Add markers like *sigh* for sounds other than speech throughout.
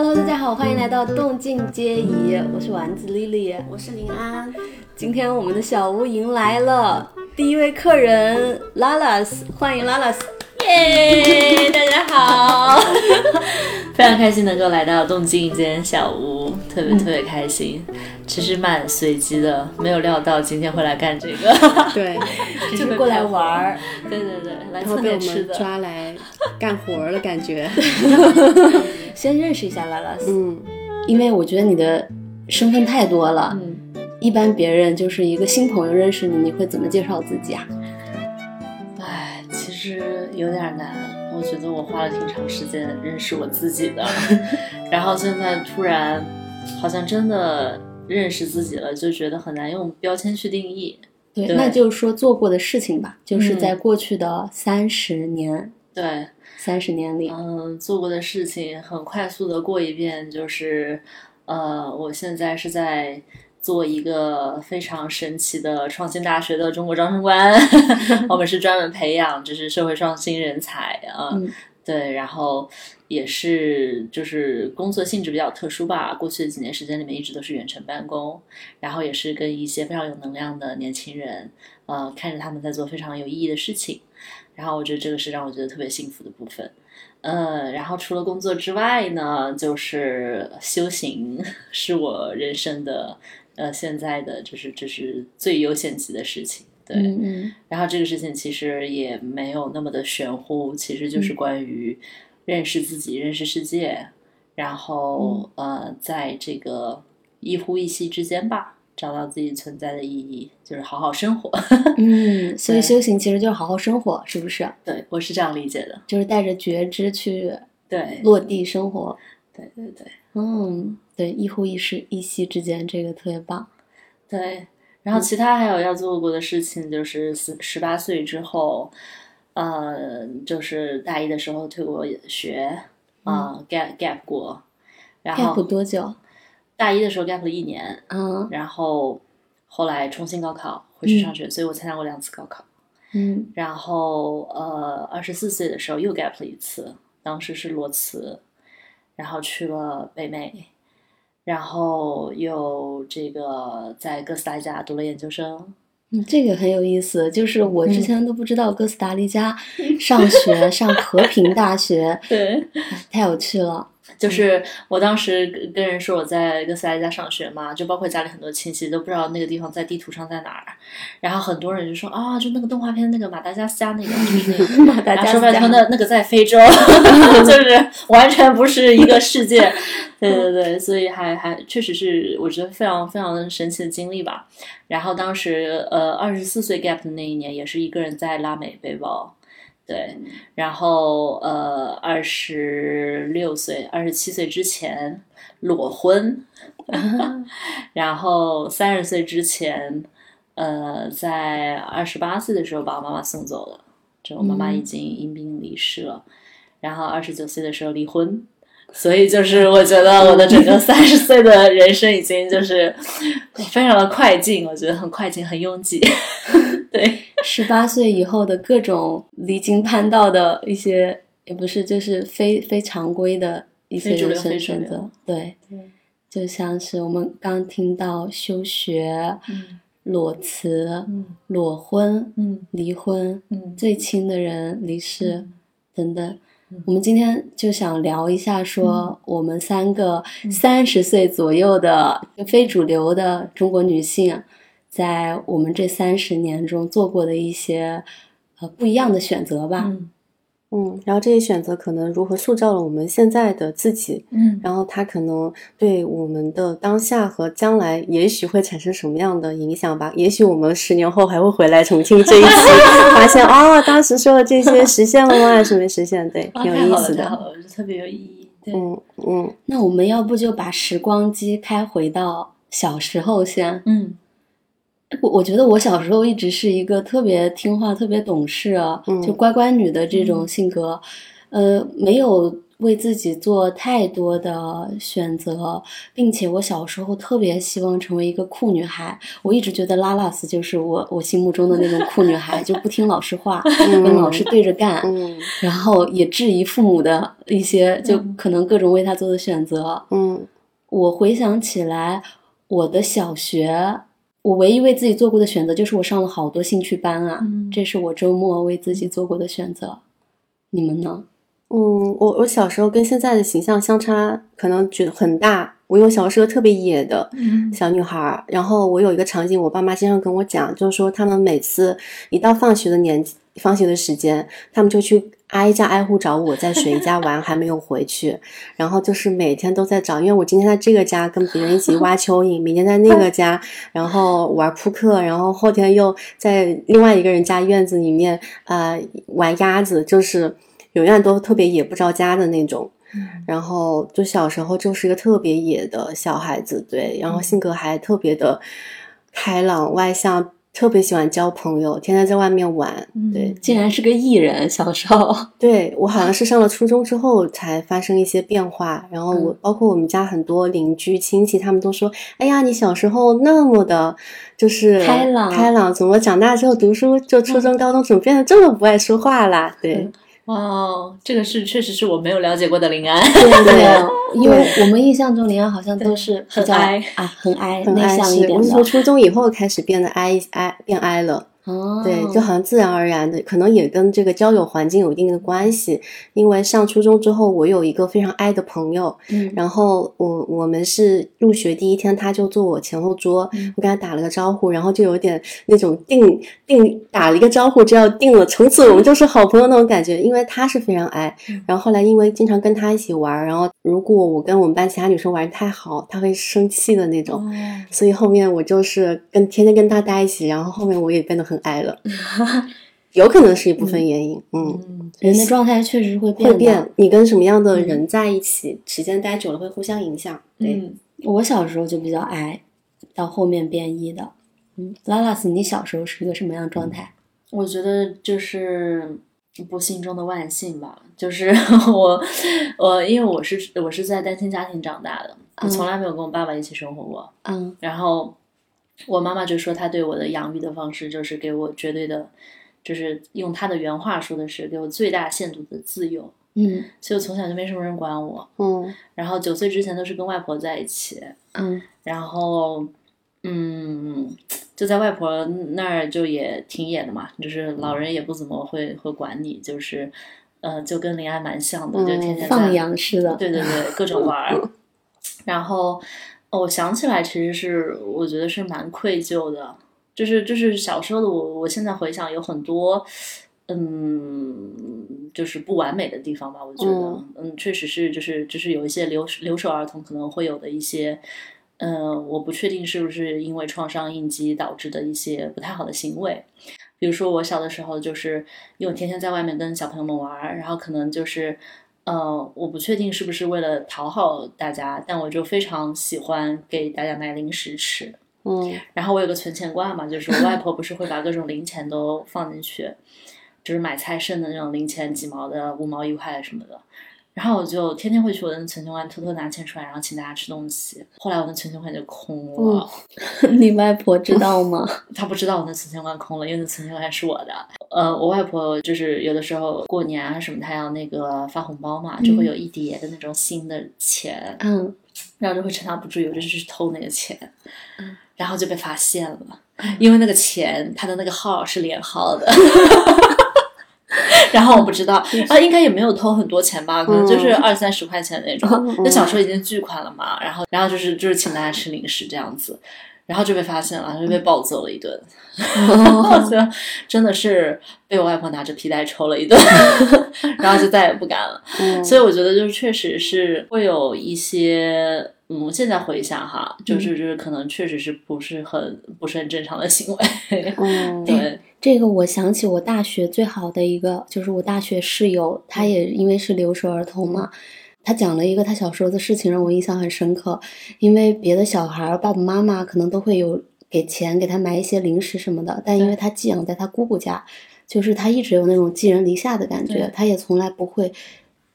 Hello，大家好，欢迎来到动静皆宜，我是丸子丽丽，我是林安。今天我们的小屋迎来了第一位客人 Lalas，欢迎 Lalas，耶，大家好，*laughs* 非常开心能够来到动静间小屋，特别特别开心。其实蛮随机的，没有料到今天会来干这个。对，*laughs* 就是过来玩儿。对对对，来特别吃的，抓来干活的感觉。*laughs* 先认识一下 Lalas，嗯，因为我觉得你的身份太多了。嗯，一般别人就是一个新朋友认识你，你会怎么介绍自己啊？哎，其实有点难。我觉得我花了挺长时间认识我自己的，*laughs* 然后现在突然好像真的。认识自己了，就觉得很难用标签去定义。对，那就是说做过的事情吧，就是在过去的三十年，对，三十年里，嗯，做过的事情很快速的过一遍，就是，呃，我现在是在做一个非常神奇的创新大学的中国招生官，*laughs* 我们是专门培养就是社会创新人才啊。对，然后也是就是工作性质比较特殊吧。过去的几年时间里面，一直都是远程办公，然后也是跟一些非常有能量的年轻人，呃，看着他们在做非常有意义的事情。然后我觉得这个是让我觉得特别幸福的部分。呃，然后除了工作之外呢，就是修行 *laughs* 是我人生的呃现在的就是就是最优先级的事情。对，然后这个事情其实也没有那么的玄乎，其实就是关于认识自己、认识世界，然后呃，在这个一呼一吸之间吧，找到自己存在的意义，就是好好生活。*laughs* 嗯，所以修行其实就是好好生活，是不是？对，我是这样理解的，就是带着觉知去对落地生活。对对对，嗯，对，一呼一吸一吸之间，这个特别棒。对。然后其他还有要做过的事情，就是十十八岁之后，呃，就是大一的时候退过学，啊，gap gap 过，然后 gap 多久？大一的时候 gap 了一年，嗯，然后后来重新高考回去上学，所以我参加过两次高考，嗯，然后呃，二十四岁的时候又 gap 了一次，当时是裸辞，然后去了北美。然后又这个在哥斯达黎加读了研究生，嗯，这个很有意思，就是我之前都不知道哥斯达黎加上学 *laughs* 上和平大学，对，太有趣了。就是我当时跟人说我在哥斯达黎加上学嘛，就包括家里很多亲戚都不知道那个地方在地图上在哪儿，然后很多人就说啊，就那个动画片那个马达加斯加那个，*laughs* 马达加斯加，那那个在非洲 *laughs* *laughs* 就是完全不是一个世界。对对对，所以还还确实是我觉得非常非常神奇的经历吧。然后当时呃二十四岁 gap 的那一年，也是一个人在拉美背包。对，然后呃，二十六岁、二十七岁之前裸婚，*laughs* 然后三十岁之前，呃，在二十八岁的时候把我妈妈送走了，就我妈妈已经因病离世了，然后二十九岁的时候离婚。所以就是我觉得我的整个三十岁的人生已经就是 *laughs* 非常的快进，我觉得很快进，很拥挤。*laughs* 对，十八岁以后的各种离经叛道的一些，也不是就是非非常规的一些人生选择。对，就像是我们刚听到休学、裸辞、裸婚、离婚、最亲的人离世等等。我们今天就想聊一下，说我们三个三十岁左右的非主流的中国女性，在我们这三十年中做过的一些呃不一样的选择吧。嗯，然后这些选择可能如何塑造了我们现在的自己？嗯，然后它可能对我们的当下和将来，也许会产生什么样的影响吧？也许我们十年后还会回来重庆这一期，*laughs* 发现哦，当时说的这些实现了吗？还是没实现？对，挺有意思的，特别有意义。对嗯嗯，那我们要不就把时光机开回到小时候先？嗯。我我觉得我小时候一直是一个特别听话、特别懂事啊，就乖乖女的这种性格，呃，没有为自己做太多的选择，并且我小时候特别希望成为一个酷女孩。我一直觉得拉拉斯就是我我心目中的那种酷女孩，就不听老师话，*laughs* 跟老师对着干，然后也质疑父母的一些，就可能各种为他做的选择。嗯，我回想起来，我的小学，我唯一为自己做过的选择就是我上了好多兴趣班啊，这是我周末为自己做过的选择。你们呢？嗯，我我小时候跟现在的形象相差可能觉得很大。我有小时候特别野的小女孩，然后我有一个场景，我爸妈经常跟我讲，就是说他们每次一到放学的年放学的时间，他们就去挨家挨户找我在谁家玩还没有回去，然后就是每天都在找，因为我今天在这个家跟别人一起挖蚯蚓，明天在那个家然后玩扑克，然后后天又在另外一个人家院子里面呃玩鸭子，就是。永远都特别野不着家的那种，然后就小时候就是一个特别野的小孩子，对，然后性格还特别的开朗外向。特别喜欢交朋友，天天在外面玩。对，竟然是个艺人，小时候。*laughs* 对我好像是上了初中之后才发生一些变化。然后我包括我们家很多邻居亲戚，他们都说：“哎呀，你小时候那么的，就是开朗开朗，怎么长大之后读书就初中高中怎么变得这么不爱说话啦？”对。哇，这个是确实是我没有了解过的林安。对对，*laughs* 因为我们印象中林安好像都是很哀啊，很哀，很内向一点的。从初中以后开始变得哀哀，变哀了。对，就好像自然而然的，可能也跟这个交友环境有一定的关系。因为上初中之后，我有一个非常爱的朋友，嗯，然后我我们是入学第一天，他就坐我前后桌，我跟他打了个招呼，然后就有点那种定定打了一个招呼就要定了，从此我们就是好朋友那种感觉。因为他是非常矮，然后后来因为经常跟他一起玩，然后如果我跟我们班其他女生玩太好，他会生气的那种，所以后面我就是跟天天跟他待一起，然后后面我也变得很。矮了，*laughs* 有可能是一部分原因。嗯，人的状态确实会会变。你跟什么样的人在一起，时间待久了会互相影响。对，我小时候就比较矮，到后面变异的。嗯，拉拉斯，你小时候是一个什么样状态？我觉得就是不幸中的万幸吧。就是 *laughs* 我，我因为我是我是在单亲家庭长大的，我从来没有跟我爸爸一起生活过。嗯，然后。我妈妈就说，她对我的养育的方式就是给我绝对的，就是用她的原话说的是给我最大限度的自由。嗯，所以我从小就没什么人管我。嗯，然后九岁之前都是跟外婆在一起。嗯，然后，嗯，就在外婆那儿就也挺野的嘛，就是老人也不怎么会会管你，就是，呃，就跟林安蛮像的，就天天放羊似的。对对对，各种玩儿，*laughs* 然后。哦，我想起来，其实是我觉得是蛮愧疚的，就是就是小时候的我，我现在回想有很多，嗯，就是不完美的地方吧。我觉得，嗯，确实是，就是就是有一些留留守儿童可能会有的一些，嗯，我不确定是不是因为创伤应激导致的一些不太好的行为。比如说我小的时候，就是因为天天在外面跟小朋友们玩，然后可能就是。呃，我不确定是不是为了讨好大家，但我就非常喜欢给大家买零食吃。嗯，然后我有个存钱罐嘛，就是我外 *laughs* 婆不是会把各种零钱都放进去，就是买菜剩的那种零钱，几毛的、五毛一块什么的。然后我就天天会去我的存钱罐偷偷拿钱出来，然后请大家吃东西。后来我的存钱罐就空了。*laughs* 你外婆知道吗？*laughs* 她不知道我的存钱罐空了，因为那存钱罐是我的。呃，我外婆就是有的时候过年啊什么，她要那个发红包嘛，就会有一叠的那种新的钱。嗯，然后就会趁她不注意，我就去偷那个钱。嗯，然后就被发现了，因为那个钱他的那个号是连号的。*laughs* 然后我不知道 *laughs* 啊，应该也没有偷很多钱吧，可能就是二三十块钱那种。那小时候已经巨款了嘛，然后然后就是就是请大家吃零食这样子，然后就被发现了，就被暴揍了一顿。*laughs* 真的是被我外婆拿着皮带抽了一顿，*laughs* 然后就再也不敢了。*laughs* 所以我觉得就是确实是会有一些。嗯，现在回想哈，就是就是可能确实是不是很不是很正常的行为。嗯，对，这个我想起我大学最好的一个，就是我大学室友，他也因为是留守儿童嘛，他讲了一个他小时候的事情，让我印象很深刻。因为别的小孩爸爸妈妈可能都会有给钱给他买一些零食什么的，但因为他寄养在他姑姑家，就是他一直有那种寄人篱下的感觉，他也从来不会。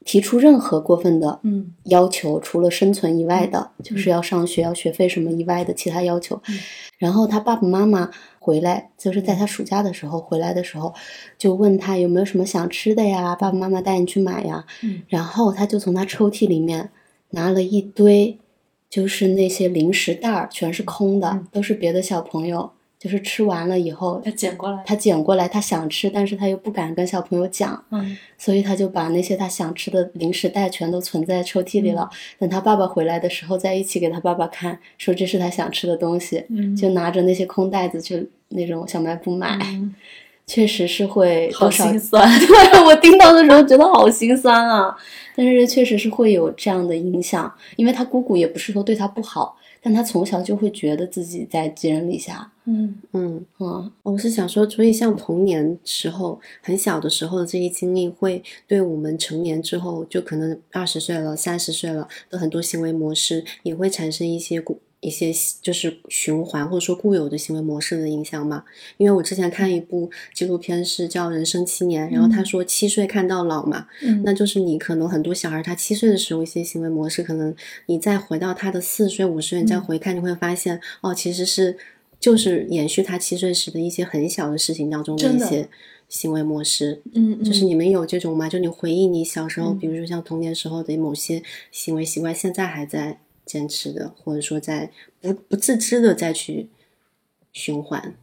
提出任何过分的嗯要求，除了生存以外的，就是要上学、要学费什么以外的其他要求。嗯然后他爸爸妈妈回来，就是在他暑假的时候回来的时候，就问他有没有什么想吃的呀，爸爸妈妈带你去买呀。嗯然后他就从他抽屉里面拿了一堆，就是那些零食袋儿，全是空的，嗯都是别的小朋友，就是吃完了以后，他捡过来，他捡过来，他想吃，但是他又不敢跟小朋友讲，嗯所以他就把那些他想吃的零食袋全都存在抽屉里了。嗯等他爸爸回来的时候，再一起给他爸爸看，说这是他想吃的东西，嗯就拿着那些空袋子去那种小卖部买，嗯确实是会好多少心 *laughs* 酸。对我听到的时候觉得好心酸啊，但是确实是会有这样的影响，因为他姑姑也不是说对他不好，但他从小就会觉得自己在寄人篱下，嗯。嗯，嗯。我是想说，所以像童年时候很小的时候的这些经历，会对我们成年之后，就可能二十岁了、三十岁了的很多行为模式，也会产生一些固一些就是循环或者说固有的行为模式的影响嘛。因为我之前看一部纪录片是叫《人生七年》，然后他说七岁看到老嘛，嗯那就是你可能很多小孩他七岁的时候一些行为模式，可能你再回到他的四岁、五岁，你再回看，你会发现哦，其实是就是延续他七岁时的一些很小的事情当中的一些行为模式。嗯，就是你们有这种吗？就你回忆你小时候，嗯比如说像童年时候的某些行为习惯，现在还在坚持的，或者说在不不自知的再去循环。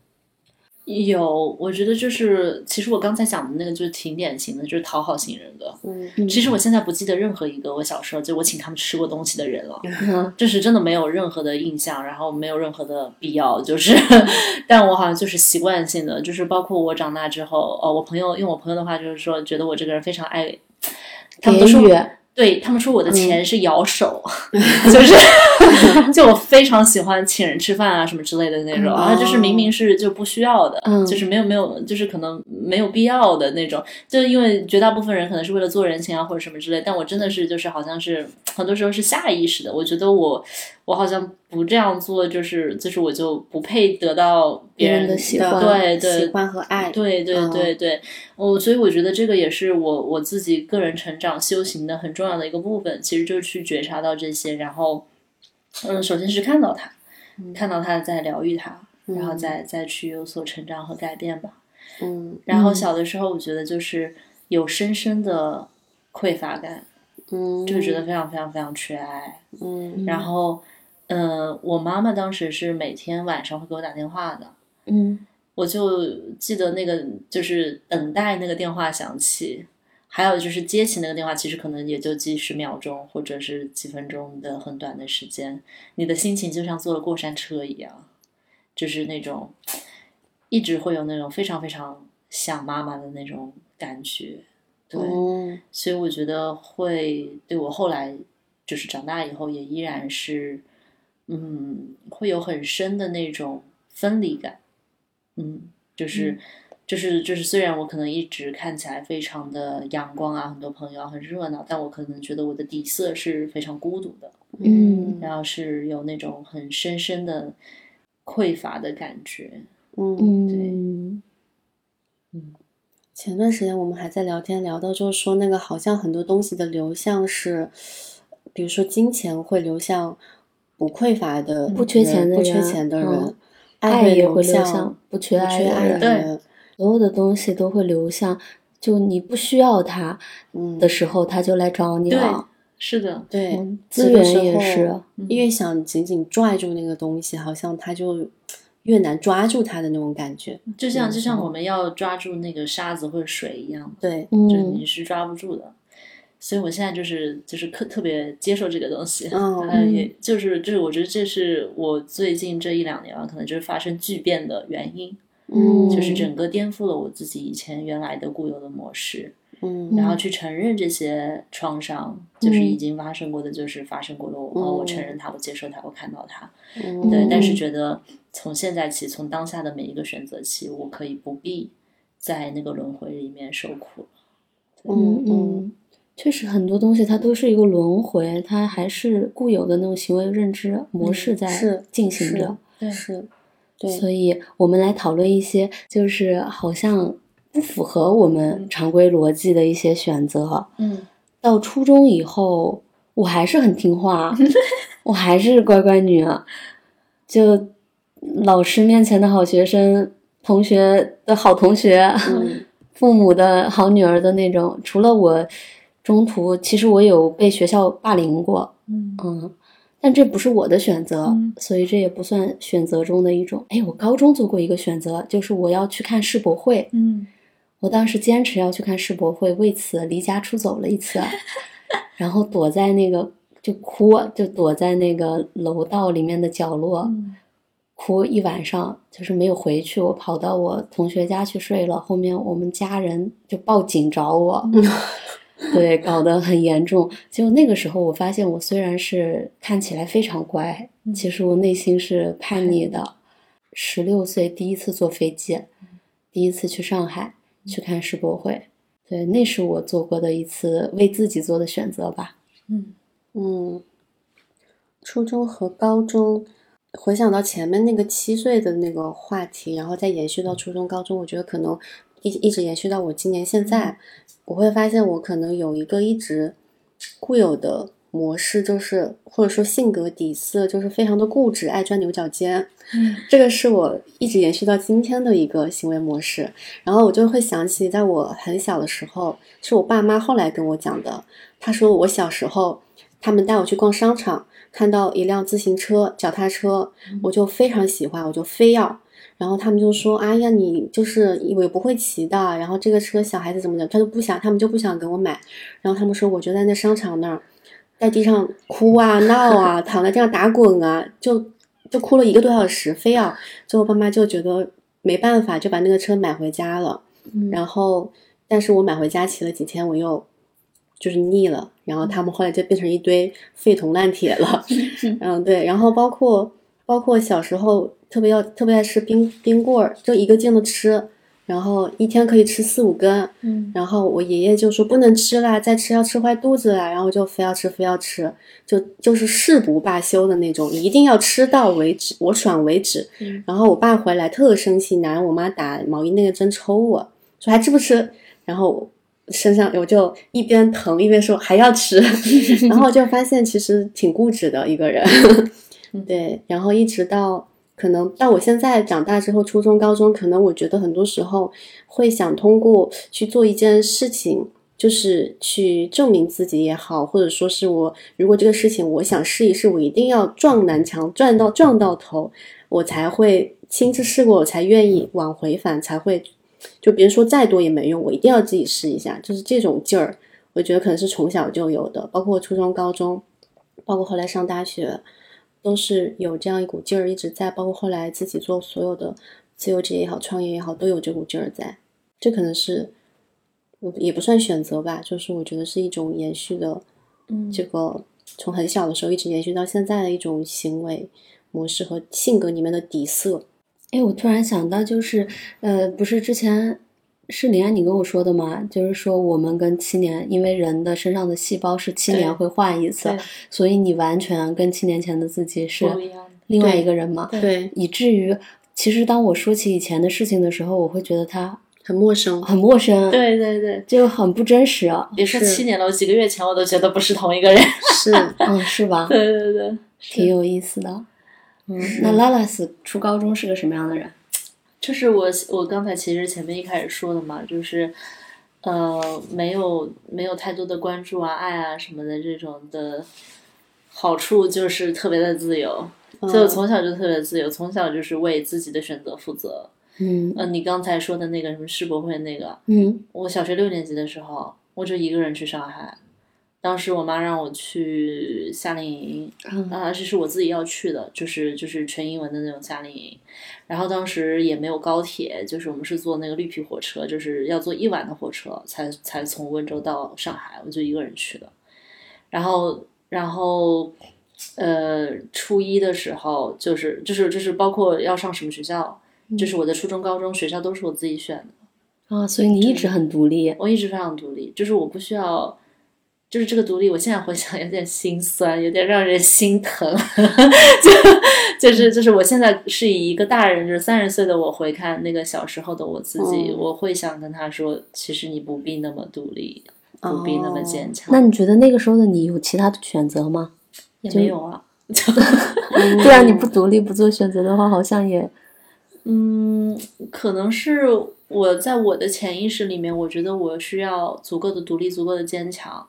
有，我觉得就是，其实我刚才讲的那个就是挺典型的，就是讨好型人格。嗯其实我现在不记得任何一个我小时候就我请他们吃过东西的人了，嗯就是真的没有任何的印象，然后没有任何的必要，就是，*laughs* 但我好像就是习惯性的，就是包括我长大之后，哦，我朋友用我朋友的话就是说，觉得我这个人非常爱，他们都说对他们说我的钱是摇手，*laughs* *laughs* 就是 *laughs* 就我非常喜欢请人吃饭啊什么之类的那种，嗯。然后就是明明是就不需要的，嗯。就是没有没有，就是可能没有必要的那种，就因为绝大部分人可能是为了做人情啊或者什么之类，但我真的是就是好像是 *tsk* 很多时候是下意识的，我觉得我我好像不这样做，就是就是我就不配得到别别人人的喜欢对对。喜欢和爱，对对嗯。对对，我、所以我觉得这个也是我我自己个人成长修行的很重要的一个部分，其实就是去觉察到这些，然后，嗯，首先是看到他，看到他在疗愈他，然后再再去有所成长和改变吧。嗯。然后小的时候，我觉得就是有深深的匮乏感，嗯，就觉得。非常非常非常缺爱。嗯。然后，嗯、我妈妈当时是每天晚上会给我打电话的，嗯。我就记得那个就是等待那个电话响起，还有就是接起那个电话，其实可能也就几十秒钟或者是几分钟的很短的时间，你的心情就像坐了过山车一样，就是那种一直会有那种非常非常想妈妈的那种感觉。对，嗯所以我觉得会对我后来就是长大以后也依然是，嗯，会有很深的那种分离感，嗯，就是、就是就是虽然我可能一直看起来非常的阳光啊，很多朋友啊很热闹，但我可能觉得我的底色是非常孤独的，嗯然后是有那种很深深的匮乏的感觉，嗯。对嗯前段时间我们还在聊天，聊到就是说那个好像很多东西的流向是，比如说金钱会流向不匮乏的、不缺钱的不缺人钱的人，嗯爱爱也会流向向不缺缺爱的人。所有的东西都会流向，就你不需要它嗯的时候，它就来找你了。是的，对嗯，资源也是，越想紧紧拽住那个东西，好像它就越难抓住它的那种感觉。就像就像我们要抓住那个沙子或者水一样。对，就嗯你是抓不住的。所以我现在就是就是特特别接受这个东西，嗯呃也就是就是我觉得这是我最近这一两年啊，可能就是发生巨变的原因，嗯就是整个颠覆了我自己以前原来的固有的模式，嗯。然后去承认这些创伤，就是已经发生过的，就是发生过的，我、哦我承认它，我接受它，我看到它，嗯。对，但是觉得从现在起，从当下的每一个选择起，我可以不必在那个轮回里面受苦了。嗯嗯，确实很多东西它都是一个轮回，它还是固有的那种行为认知模式在是进行着。对。是，对，所以我们来讨论一些就是好像不符合我们常规逻辑的一些选择。嗯。到初中以后，我还是很听话，*laughs* 我还是乖乖女，就老师面前的好学生，同学的好同学，父母的好女儿的那种。除了我中途，其实我有被学校霸凌过，嗯，但这不是我的选择，所以这也不算选择中的一种。哎，我高中做过一个选择，就是我要去看世博会，嗯。我当时坚持要去看世博会，为此离家出走了一次，*laughs* 然后躲在那个就哭，就躲在那个楼道里面的角落，哭一晚上，就是没有回去。我跑到我同学家去睡了，后面我们家人就报警找我，*laughs* *laughs* 对，搞得很严重。就那个时候，我发现我虽然是看起来非常乖，其实我内心是叛逆的。十六岁第一次坐飞机，第一次去上海。去看世博会，对，那是我做过的一次为自己做的选择吧。嗯嗯，初中和高中，回想到前面那个七岁的那个话题，然后再延续到初中、高中，我觉得可能一一直延续到我今年现在，我会发现我可能有一个一直固有的。模式就是，或者说性格底色就是非常的固执，爱钻牛角尖。嗯，这个是我一直延续到今天的一个行为模式。然后我就会想起，在我很小的时候，是我爸妈后来跟我讲的。他说我小时候，他们带我去逛商场，看到一辆自行车、脚踏车，我就非常喜欢，我就非要。然后他们就说：“哎呀，你就是以为不会骑的。然后这个车小孩子怎么的，他就不想，他们就不想给我买。然后他们说，我就在那商场那儿。”在地上哭啊闹啊，躺在地上打滚啊，就就哭了一个多小时，非要最后爸妈就觉得没办法，就把那个车买回家了。然后，但是我买回家骑了几天，我又就是腻了。然后他们后来就变成一堆废铜烂铁了。*laughs* 嗯，对。然后包括包括小时候特别要特别爱吃冰冰棍儿，就一个劲的吃。然后一天可以吃四五根，嗯，然后我爷爷就说不能吃啦，再吃要吃坏肚子啦，然后就非要吃，非要吃，就就是誓不罢休的那种，一定要吃到为止，我爽为止。然后我爸回来特生气，拿我妈打毛衣那个针抽我，说还吃不吃？然后身上我就一边疼一边说还要吃，*laughs* 然后就发现其实挺固执的一个人，*laughs* 对，然后一直到。可能到我现在长大之后，初中、高中，可能我觉得很多时候会想通过去做一件事情，就是去证明自己也好，或者说是我如果这个事情我想试一试，我一定要撞南墙，撞到撞到头，我才会亲自试过，我才愿意往回返，才会就别人说再多也没用，我一定要自己试一下，就是这种劲儿，我觉得可能是从小就有的，包括初中、高中，包括后来上大学。都是有这样一股劲儿一直在，包括后来自己做所有的自由职业也好，创业也好，都有这股劲儿在。这可能是我也不算选择吧，就是我觉得是一种延续的，嗯，这个从很小的时候一直延续到现在的一种行为模式和性格里面的底色。哎，我突然想到，就是呃，不是之前。是林安，你跟我说的吗？就是说，我们跟七年，因为人的身上的细胞是七年会换一次，所以你完全跟七年前的自己是另外一个人嘛？对，以至于其实当我说起以前的事情的时候，我会觉得他很陌生，很陌生。对对对，就很不真实。啊别说七年了，我几个月前我都觉得不是同一个人。*laughs* 是，*laughs* 嗯，是吧？*laughs* 对对对，挺有意思的。嗯，那拉拉斯初高中是个什么样的人？就是我，我刚才其实前面一开始说的嘛，就是，呃，没有没有太多的关注啊、爱啊什么的这种的好处，就是特别的自由。所以我从小就特别自由，从小就是为自己的选择负责。嗯，呃，你刚才说的那个什么世博会那个，嗯，我小学六年级的时候，我就一个人去上海。当时我妈让我去夏令营，啊，这是我自己要去的，就是就是全英文的那种夏令营。然后当时也没有高铁，就是我们是坐那个绿皮火车，就是要坐一晚的火车才才从温州到上海，我就一个人去的。然后然后呃，初一的时候就是就是就是包括要上什么学校，就是我的初中、高中学校都是我自己选的。啊，所以你一直很独立。我一直非常独立，就是我不需要。就是这个独立，我现在回想有点心酸，有点让人心疼。*laughs* 就就是就是，我现在是以一个大人，就是三十岁的我回看那个小时候的我自己，我会想跟他说，其实你不必那么独立。不必那么坚强。那你觉得那个时候的你有其他的选择吗？也没有啊。*laughs* 对啊，你不独立不做选择的话，好像也，嗯，可能是我在我的潜意识里面，我觉得我需要足够的独立，足够的坚强，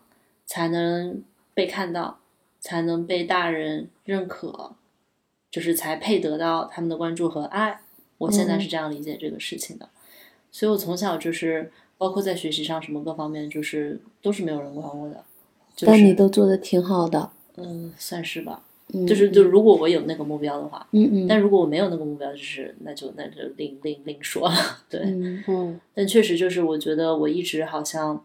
才能被看到，才能被大人认可，就是才配得到他们的关注和爱。我现在是这样理解这个事情的，所以我从小就是，包括在学习上什么各方面，就是都是没有人管我的。但你都做的挺好的，嗯，算是吧。就是就如果我有那个目标的话，嗯嗯，但如果我没有那个目标，就是那就那就另另另说了。对，嗯，但确实就是我觉得我一直好像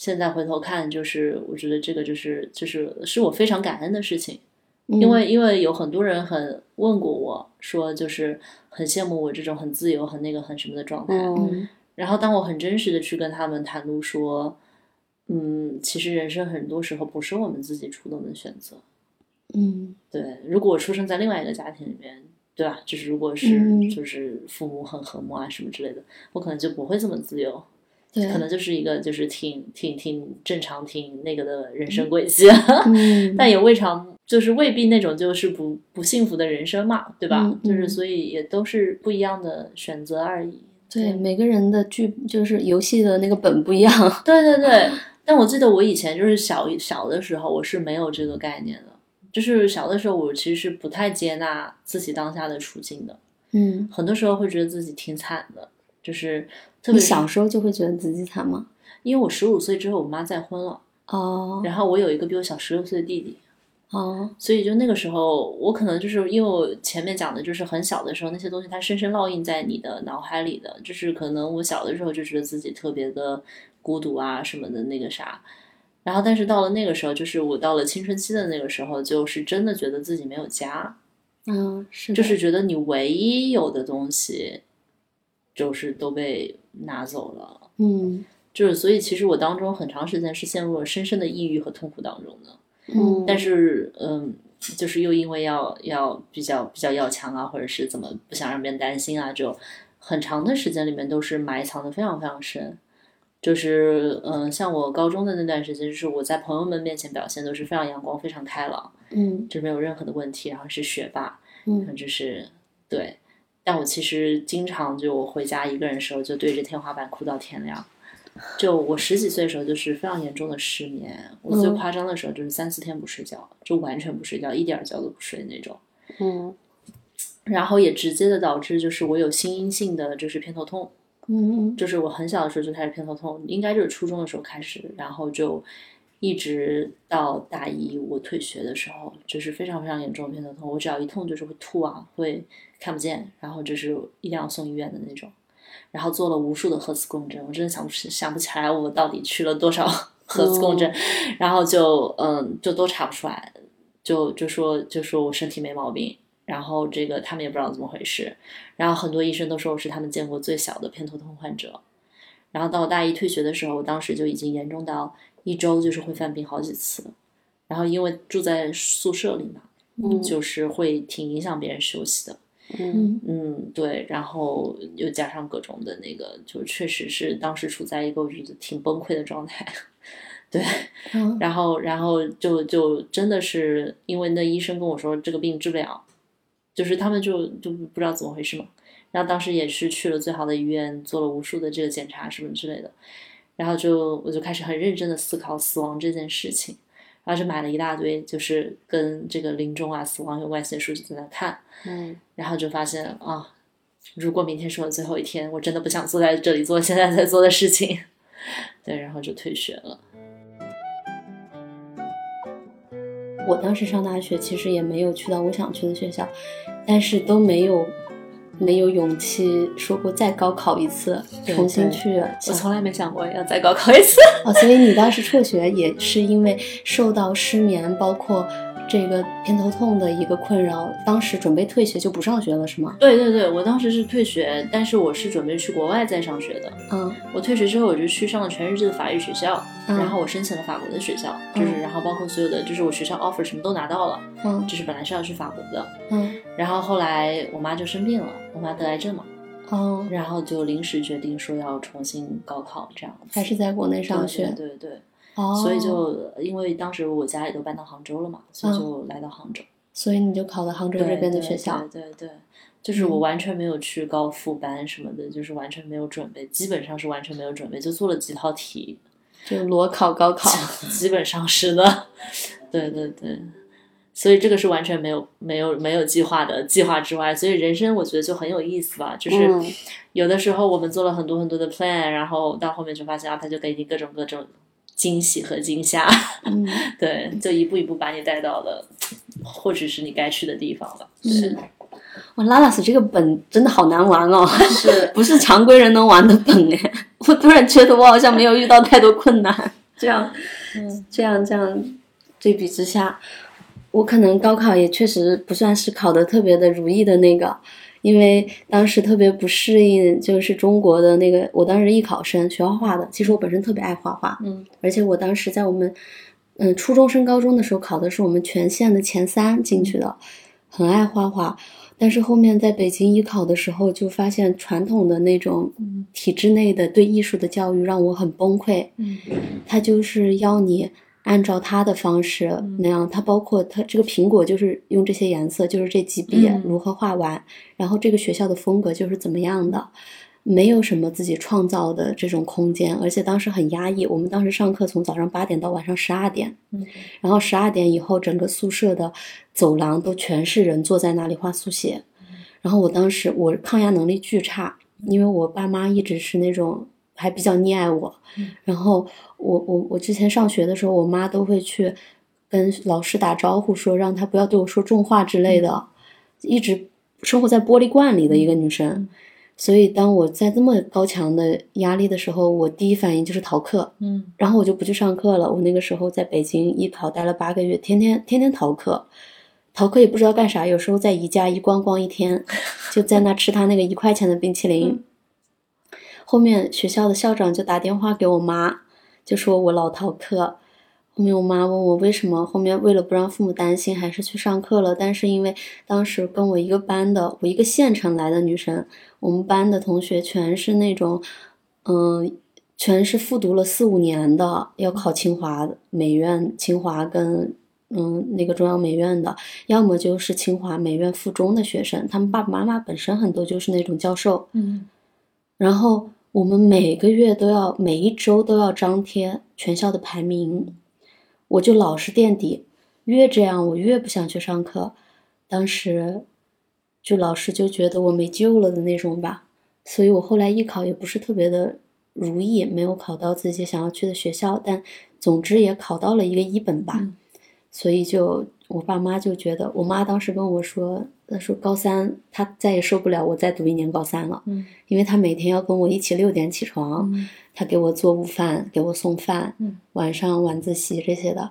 现在回头看，就是我觉得这个就是就是是我非常感恩的事情，因为因为有很多人很问过我说，就是很羡慕我这种很自由、很那个很什么的状态。嗯，然后当我很真实的去跟他们袒露说，嗯，其实人生很多时候不是我们自己主动的选择。嗯，对，如果我出生在另外一个家庭里面，对吧？就是如果是就是父母很和睦啊什么之类的，我可能就不会这么自由，对，可能就是一个就是挺挺挺正常、挺那个的人生轨迹，*laughs* 但也未尝就是未必那种就是不不幸福的人生嘛，对吧？就是所以也都是不一样的选择而已。对，每个人的剧就是游戏的那个本不一样。*laughs* 对对对，但我记得我以前就是小小的时候，我是没有这个概念的。就是小的时候，我其实是不太接纳自己当下的处境的，嗯，很多时候会觉得自己挺惨的，就是特别小时候就会觉得自己惨吗？因为我十五岁之后，我妈再婚了，哦，然后我有一个比我小十六岁的弟弟，哦，所以就那个时候，我可能就是因为我前面讲的就是很小的时候那些东西，它深深烙印在你的脑海里的，就是可能我小的时候就觉得自己特别的孤独啊什么的那个啥。然后，但是到了那个时候，就是我到了青春期的那个时候，就是真的觉得自己没有家，嗯，是，就是觉得你唯一有的东西，就是都被拿走了，嗯，就是所以其实我当中很长时间是陷入了深深的抑郁和痛苦当中的，嗯，但是嗯，就是又因为要要比较比较要强啊，或者是怎么不想让别人担心啊，就很长的时间里面都是埋藏的非常非常深。就是嗯，像我高中的那段时间，就是我在朋友们面前表现都是非常阳光、非常开朗，嗯，就没有任何的问题，然后是学霸，嗯，就是对。但我其实经常就我回家一个人的时候，就对着天花板哭到天亮。就我十几岁的时候，就是非常严重的失眠，我最夸张的时候就是三四天不睡觉，就完全不睡觉，一点觉都不睡那种，嗯。然后也直接的导致就是我有心因性的就是偏头痛。嗯，就是我很小的时候就开始偏头痛，应该就是初中的时候开始，然后就一直到大一我退学的时候，就是非常非常严重的偏头痛。我只要一痛就是会吐啊，会看不见，然后就是一定要送医院的那种。然后做了无数的核磁共振，我真的想不起想不起来我到底去了多少 *laughs* 核磁共振，然后就嗯就都查不出来，就就说就说我身体没毛病。然后这个他们也不知道怎么回事，然后很多医生都说我是他们见过最小的偏头痛患者。然后到我大一退学的时候，我当时就已经严重到一周就是会犯病好几次。然后因为住在宿舍里嘛，嗯，就是会挺影响别人休息的。嗯嗯，对。然后又加上各种的那个，就确实是当时处在一个我觉得挺崩溃的状态。对，*laughs* 然后然后就就真的是因为那医生跟我说这个病治不了。就是他们就就不知道怎么回事嘛，然后当时也是去了最好的医院，做了无数的这个检查什么之类的，然后就我就开始很认真的思考死亡这件事情，然后就买了一大堆就是跟这个临终啊死亡有关系的书籍在那看，嗯，然后就发现啊，如果明天是我最后一天，我真的不想坐在这里做现在在做的事情，*laughs* 对，然后就退学了。我当时上大学其实也没有去到我想去的学校，但是都没有没有勇气说过再高考一次，重新去。我从来没想过要再高考一次。哦，所以你当时辍学也是因为受到失眠，包括。这个偏头痛的一个困扰，当时准备退学就不上学了，是吗？对对对，我当时是退学，但是我是准备去国外再上学的。嗯，我退学之后我就去上了全日制的法语学校，然后我申请了法国的学校，就是然后包括所有的，就是我学校 offer 什么都拿到了。嗯，就是本来是要去法国的。嗯，然后后来我妈就生病了，我妈得癌症嘛。哦，然后就临时决定说要重新高考这样。还是在国内上学？对对。所以就因为当时我家也都搬到杭州了嘛，所以就来到杭州。所以你就考了杭州这边的学校。对对对，就是我完全没有去高复班什么的，就是完全没有准备，基本上是完全没有准备，就做了几套题，就裸考高考，*laughs* 基本上是的。对对对。所以这个是完全没有没有没有计划的，计划之外。所以人生我觉得就很有意思吧，就是有的时候我们做了很多很多的 plan，然后到后面就发现啊，他就给你各种各种惊喜和惊吓，*laughs* 对，就一步一步把你带到了 *tsk* 或许是你该去的地方了。是，哇，拉拉斯这个本真的好难玩哦，是。*laughs* 不是常规人能玩的本哎？*laughs* 我突然觉得我好像没有遇到太多困难，这样，嗯，这样这样对比之下。我可能高考也确实不算是考的特别的如意的那个，因为当时特别不适应，就是中国的那个，我当时艺考生学画画的，其实我本身特别爱画画，嗯，而且我当时在我们，嗯，初中升高中的时候考的是我们全县的前三进去的，很爱画画，但是后面在北京艺考的时候就发现传统的那种体制内的对艺术的教育让我很崩溃，嗯，他就是要你。按照他的方式那样，他包括他这个苹果就是用这些颜色，就是这几笔如何画完，然后这个学校的风格就是怎么样的，没有什么自己创造的这种空间，而且当时很压抑。我们当时上课从早上八点到晚上十二点，然后十二点以后整个宿舍的走廊都全是人坐在那里画速写，然后我当时我抗压能力巨差，因为我爸妈一直是那种。还比较溺爱我，然后我我我之前上学的时候，我妈都会去跟老师打招呼，说让她不要对我说重话之类的。一直生活在玻璃罐里的一个女生，所以当我在这么高强的压力的时候，我第一反应就是逃课。嗯，然后我就不去上课了。我那个时候在北京艺考待了八个月，天天天天逃课，逃课也不知道干啥。有时候在宜家一逛逛一天，就在那吃他那个一块钱的冰淇淋。后面学校的校长就打电话给我妈，就说我老逃课。后面我妈问我为什么，后面为了不让父母担心，还是去上课了。但是因为当时跟我一个班的，我一个县城来的女生，我们班的同学全是那种，嗯，全是复读了四五年的，要考清华美院、清华跟嗯那个中央美院的，要么就是清华美院附中的学生，他们爸爸妈妈本身很多就是那种教授，嗯，然后。我们每个月都要，每一周都要张贴全校的排名，我就老是垫底，越这样我越不想去上课。当时，就老师就觉得我没救了的那种吧，所以我后来艺考也不是特别的如意，没有考到自己想要去的学校，但总之也考到了一个一本吧，所以就。我爸妈就觉得，我妈当时跟我说，她说高三她再也受不了我再读一年高三了，嗯，因为她每天要跟我一起六点起床，她给我做午饭，给我送饭，嗯，晚上晚自习这些的，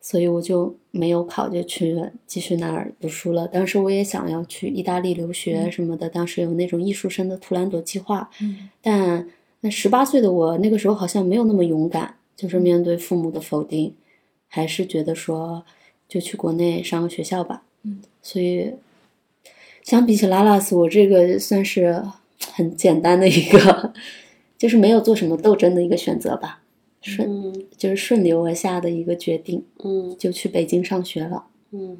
所以我就没有考，就去继续那儿读书了。当时我也想要去意大利留学什么的，当时有那种艺术生的图兰朵计划，嗯，但那十八岁的我那个时候好像没有那么勇敢，就是面对父母的否定，还是觉得说。就去国内上个学校吧，嗯，所以相比起拉拉斯，我这个算是很简单的一个，*laughs* 就是没有做什么斗争的一个选择吧，顺就是顺流而下的一个决定，嗯，就去北京上学了，嗯，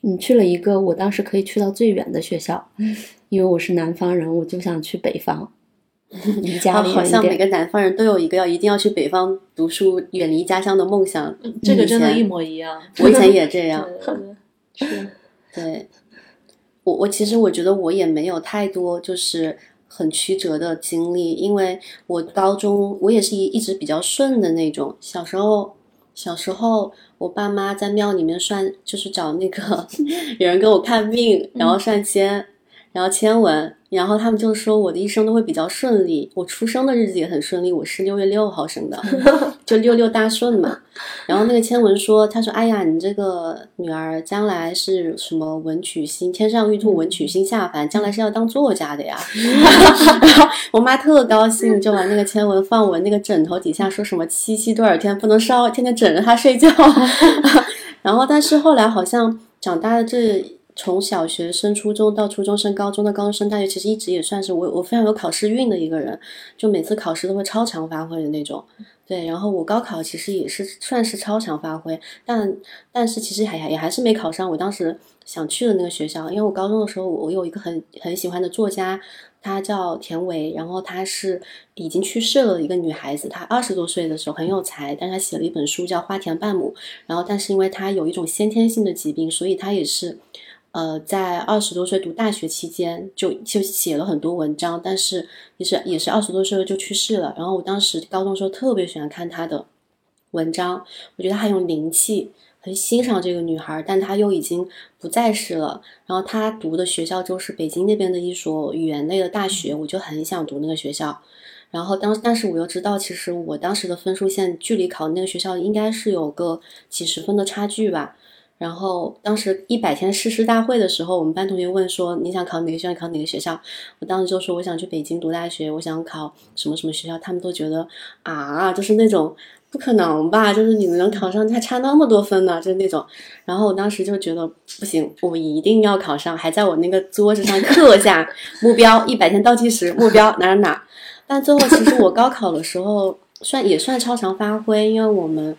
你去了一个我当时可以去到最远的学校，嗯，因为我是南方人，我就想去北方。*laughs* 离家好像每个南方人都有一个要一定要去北方读书、远离家乡的梦想。这个真的，一模一样。*laughs* 我以前也这 *laughs* 样。是，对。我我其实我觉得我也没有太多就是很曲折的经历，因为我高中我也是一一直比较顺的那种。小时候，小时候我爸妈在庙里面算，就是找那个有人给我看病，然后算签，然后签文。然后他们就说我的一生都会比较顺利，我出生的日子也很顺利，我是六月六号生的，*laughs* 就六六大顺嘛。然后那个签文说，他说：“哎呀，你这个女儿将来是什么文曲星，天上玉兔文曲星下凡，将来是要当作家的呀。*laughs* ”然后我妈特高兴，就把那个签文放我那个枕头底下，说什么七夕多少天不能烧，天天枕着她睡觉。*laughs* 然后但是后来好像长大了这。从小学升初中到初中升高中，的高中升大学，其实一直也算是我我非常有考试运的一个人，就每次考试都会超常发挥的那种。对，然后我高考其实也是算是超常发挥，但但是其实还也还是没考上我当时想去的那个学校，因为我高中的时候我有一个很很喜欢的作家，她叫田维，然后她是已经去世了一个女孩子，她二十多岁的时候很有才，但是她写了一本书叫《花田半亩》，然后但是因为她有一种先天性的疾病，所以她也是。呃，在二十多岁读大学期间，就就写了很多文章，但是也是也是二十多岁就去世了。然后我当时高中时候特别喜欢看他的文章，我觉得很有灵气，很欣赏这个女孩，但她又已经不在世了。然后她读的学校就是北京那边的一所语言类的大学，我就很想读那个学校。然后当但是我又知道，其实我当时的分数线距离考那个学校应该是有个几十分的差距吧。然后当时一百天誓师大会的时候，我们班同学问说：“你想考哪个学校？考哪个学校？”我当时就说：“我想去北京读大学，我想考什么什么学校。”他们都觉得啊，就是那种不可能吧，就是你们能考上，还差那么多分呢，就是那种。然后我当时就觉得不行，我一定要考上，还在我那个桌子上刻下目标：一百天倒计时，目标哪哪哪。但最后其实我高考的时候算也算超常发挥，因为我们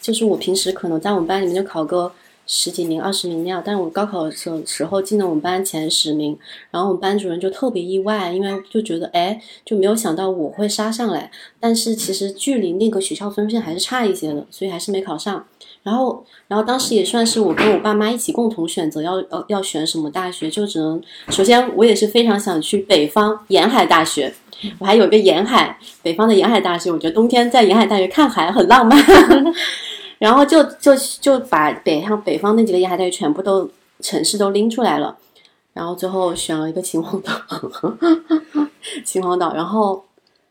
就是我平时可能在我们班里面就考个。十几名、二十名那样，但是我高考的时候时候进了我们班前十名，然后我们班主任就特别意外，因为就觉得哎，就没有想到我会杀上来，但是其实距离那个学校分数线还是差一些的，所以还是没考上。然后，然后当时也算是我跟我爸妈一起共同选择要要要选什么大学，就只能首先我也是非常想去北方沿海大学，我还有一个沿海北方的沿海大学，我觉得冬天在沿海大学看海很浪漫。*laughs* 然后就就就把北上北方那几个沿海大学全部都城市都拎出来了，然后最后选了一个秦皇岛，*laughs* 秦皇岛，然后。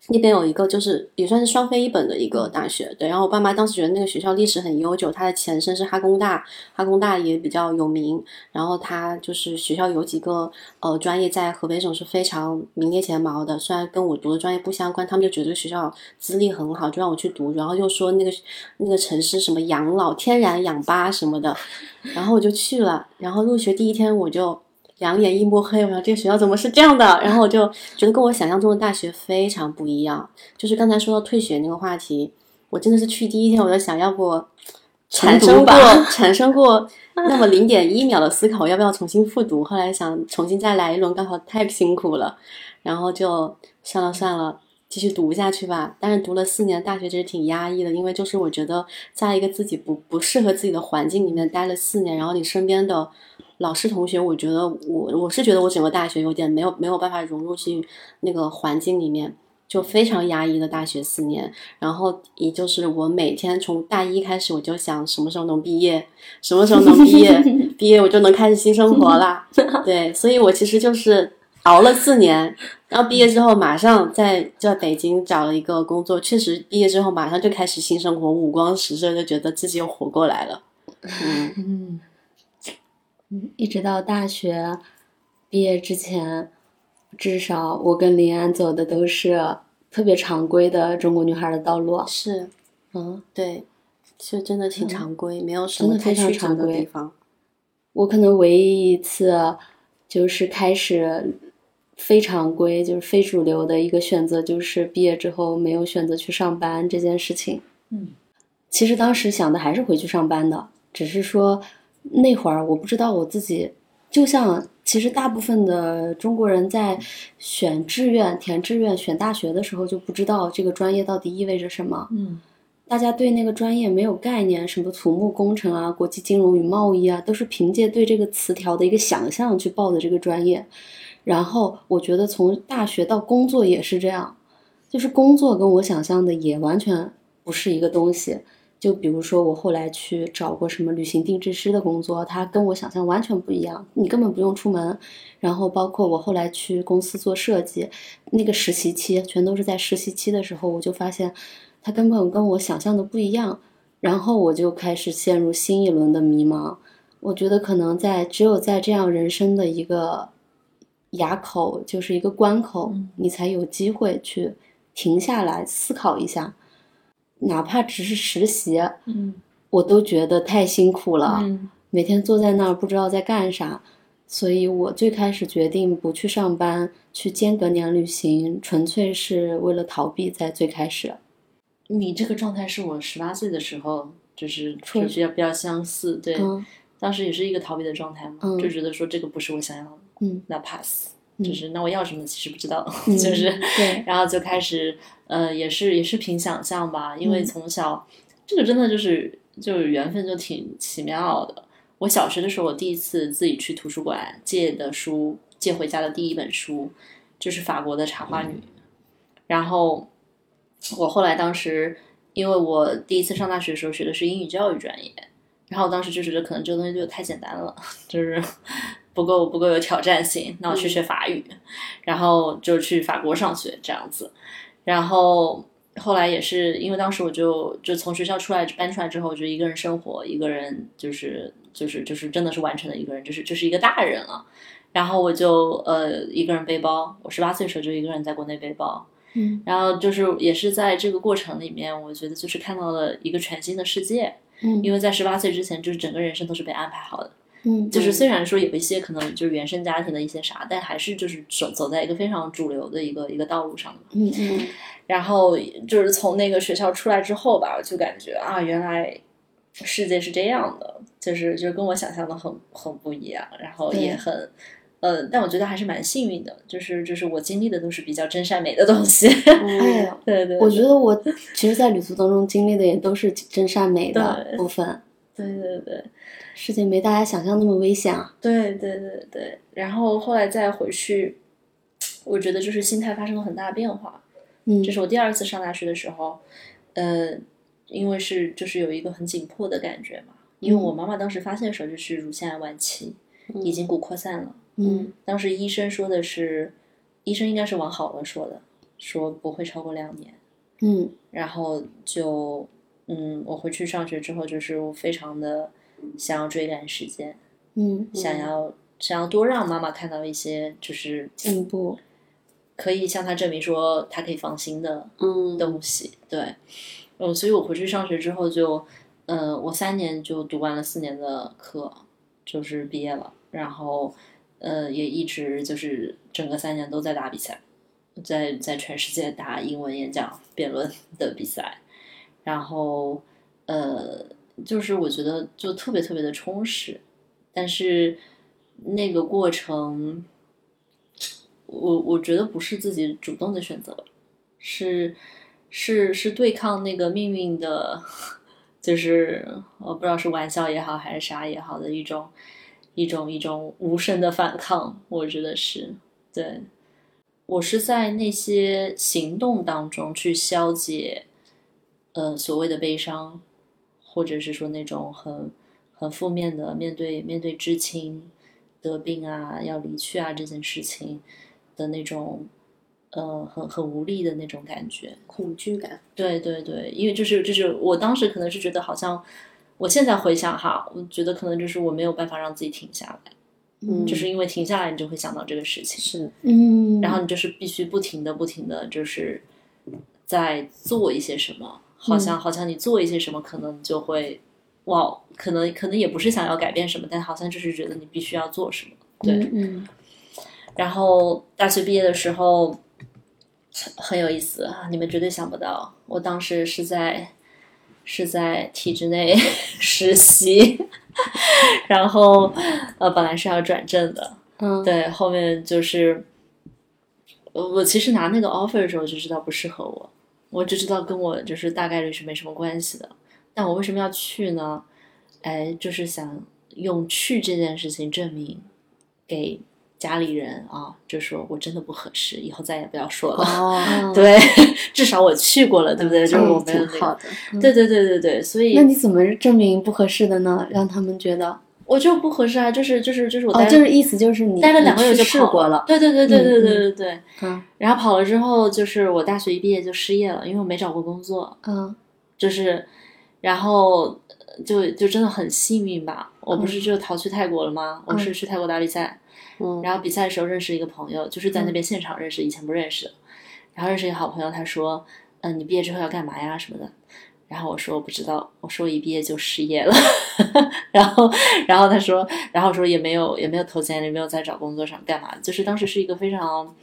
那边有一个，就是也算是双非一本的一个大学，对。然后我爸妈当时觉得那个学校历史很悠久，它的前身是哈工大，哈工大也比较有名。然后它就是学校有几个呃专业在河北省是非常名列前茅的，虽然跟我读的专业不相关，他们就觉得这个学校资历很好，就让我去读。然后又说那个那个城市什么养老、天然氧吧什么的，*laughs* 然后我就去了。然后入学第一天我就。两眼一抹黑，我说这个学校怎么是这样的？然后我就觉得跟我想象中的大学非常不一样。就是刚才说到退学那个话题，我真的是去第一天我就想要不产生过 *laughs* 产生过那么零点一秒的思考，要不要重新复读？后来想重新再来一轮，刚好太辛苦了，然后就算了算了，继续读下去吧。但是读了四年大学其实挺压抑的，因为就是我觉得在一个自己不不适合自己的环境里面待了四年，然后你身边的。老师同学，我觉得我我是觉得我整个大学有点没有没有办法融入进那个环境里面，就非常压抑的大学四年。然后也就是我每天从大一开始，我就想什么时候能毕业，什么时候能毕业，*laughs* 毕业我就能开始新生活啦。*laughs* 对，所以我其实就是熬了四年，然后毕业之后马上在在北京找了一个工作，确实毕业之后马上就开始新生活，五光十色，就觉得自己又活过来了。嗯。嗯，一直到大学毕业之前，至少我跟林安走的都是特别常规的中国女孩的道路。是，嗯，对，是真的挺常规，没有什么太曲折的地方。我可能唯一一次就是开始非常规，就是非主流的一个选择，就是毕业之后没有选择去上班这件事情。嗯，其实当时想的还是回去上班的，只是说。那会儿我不知道我自己，就像其实大部分的中国人在选志愿、填志愿、选大学的时候就不知道这个专业到底意味着什么。嗯，大家对那个专业没有概念，什么土木工程啊、国际金融与贸易啊，都是凭借对这个词条的一个想象去报的这个专业。然后我觉得从大学到工作也是这样，就是工作跟我想象的也完全不是一个东西。就比如说，我后来去找过什么旅行定制师的工作，它跟我想象完全不一样。你根本不用出门，然后包括我后来去公司做设计，那个实习期全都是在实习期的时候，我就发现它根本跟我想象的不一样。然后我就开始陷入新一轮的迷茫。我觉得可能在只有在这样人生的一个垭口，就是一个关口，你才有机会去停下来思考一下。哪怕只是实习，嗯，我都觉得太辛苦了。嗯，每天坐在那儿不知道在干啥，所以我最开始决定不去上班，去间隔年旅行，纯粹是为了逃避。在最开始，你这个状态是我十八岁的时候，就是比较比较相似，对，嗯当时也是一个逃避的状态嘛，嗯就觉得说这个不是我想要的，嗯那 pass，嗯就是那我要什么其实不知道，*laughs* 嗯就是对。*laughs* 然后就开始呃，也是也是凭想象吧，因为嗯。从小、这个真的就是就是缘分就挺奇妙的。我小学的时候，我第一次自己去图书馆借的书，借回家的第一本书就是法国的《茶花女》，然后我后来当时，因为我第一次上大学的时候学的是英语教育专业，然后我当时就觉得可能这个东西就太简单了，*laughs* 就是不够不够有挑战性，那我去学法语，然后就去法国上学这样子，然后后来也是因为当时我就就从学校出来搬出来之后，我就一个人生活，一个人就是就是就是真的是完成了一个人，就是就是一个大人了。然后我就呃一个人背包，我十八岁的时候就一个人在国内背包，嗯然后就是也是在这个过程里面，我觉得就是看到了一个全新的世界，嗯因为在十八岁之前，就是整个人生都是被安排好的。嗯就是虽然说有一些可能就是原生家庭的一些啥，但还是就是走走在一个非常主流的一个一个道路上的。嗯嗯然后就是从那个学校出来之后吧，我就感觉啊，原来世界是这样的，就是就跟我想象的很很不一样，然后也对很。呃，但我觉得还是蛮幸运的，就是就是我经历的都是比较真善美的东西。*laughs* 哎呀，对对，我觉得我其实，在旅途当中经历的也都是真善美的部分，对对对世界没大家想象那么危险啊。对对对对。然后后来再回去，我觉得就是心态发生了很大的变化。嗯这是我第二次上大学的时候，呃，因为是就是有一个很紧迫的感觉嘛，因为我妈妈当时发现的时候就是乳腺癌晚期，已经骨扩散了。嗯当时医生说的是，医生应该是往好了说的，说不会超过两年。嗯然后就，嗯，我回去上学之后，就是我非常的想要追赶时间，嗯，想要想要多让妈妈看到一些就是进步。可以向她证明说她可以放心的嗯东西。对，嗯，所以我回去上学之后就，呃，我三年就读完了四年的课，就是毕业了，然后，呃，也一直就是整个三年都在打比赛，在在全世界打英文演讲、辩论的比赛，然后，呃，就是我觉得就特别特别的充实，但是那个过程。我我觉得不是自己主动的选择，是是是对抗那个命运的，就是我不知道是玩笑也好还是啥也好的一种一种一种无声的反抗，我觉得是对。我是在那些行动当中去消解，呃，所谓的悲伤，或者是说那种很很负面的面对面对知青得病啊要离去啊这件事情。的那种，呃，很很无力的那种感觉，恐惧感。对对对，因为就是就是我当时可能是觉得好像，我现在回想哈，我觉得可能就是我没有办法让自己停下来，嗯就是因为停下来你就会想到这个事情，是，嗯，然后你就是必须不停的不停的就是在做一些什么，好像、好像你做一些什么，可能就会，哇，可能可能也不是想要改变什么，但好像就是觉得你必须要做什么，对。嗯嗯。然后大学毕业的时候很有意思啊，你们绝对想不到，我当时是在是在体制内 *laughs* 实习，*laughs* 然后呃本来是要转正的，嗯，对，后面就是呃我其实拿那个 offer 的时候就知道不适合我，我只知道跟我就是大概率是没什么关系的，但我为什么要去呢？哎，就是想用去这件事情证明给家里人啊，就说我真的不合适，以后再也不要说了。哦，对，*laughs* 至少我去过了，对不对？就是我们那个，挺好的。对对对对对，所以那你怎么证明不合适的呢？让他们觉得我就不合适啊，就是就是就是我哦，待就是意思就是你待了两个月就跑去试过了，对对对对对嗯对对对。嗯然后跑了之后，就是我大学一毕业就失业了，因为我没找过工作，嗯就是，然后呃就就真的很幸运吧。我不是就逃去泰国了吗？我是去泰国打比赛，嗯然后比赛的时候认识一个朋友，就是在那边现场认识，以前不认识。然后认识一个好朋友，他说：“嗯、你毕业之后要干嘛呀什么的。”然后我说我不知道，我说我一毕业就失业了。*laughs* 然后，然后他说，然后说也没有也没有投简历，没有在找工作上干嘛，就是当时是一个非常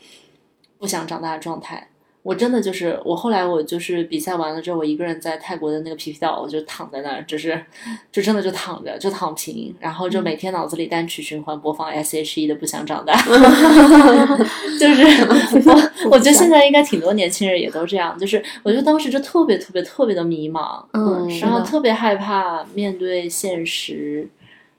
不想长大的状态。我真的就是我后来我就是比赛完了之后，我一个人在泰国的那个皮皮岛，我就躺在那儿，就是就真的就躺着，就躺平，然后就每天脑子里单曲循环播放 S.H.E 的《不想长大》*laughs* *laughs* 就是 *laughs* 我我觉得现在应该挺多年轻人也都这样，就是我觉得当时就特别特别特别的迷茫，嗯，然后特别害怕面对现实。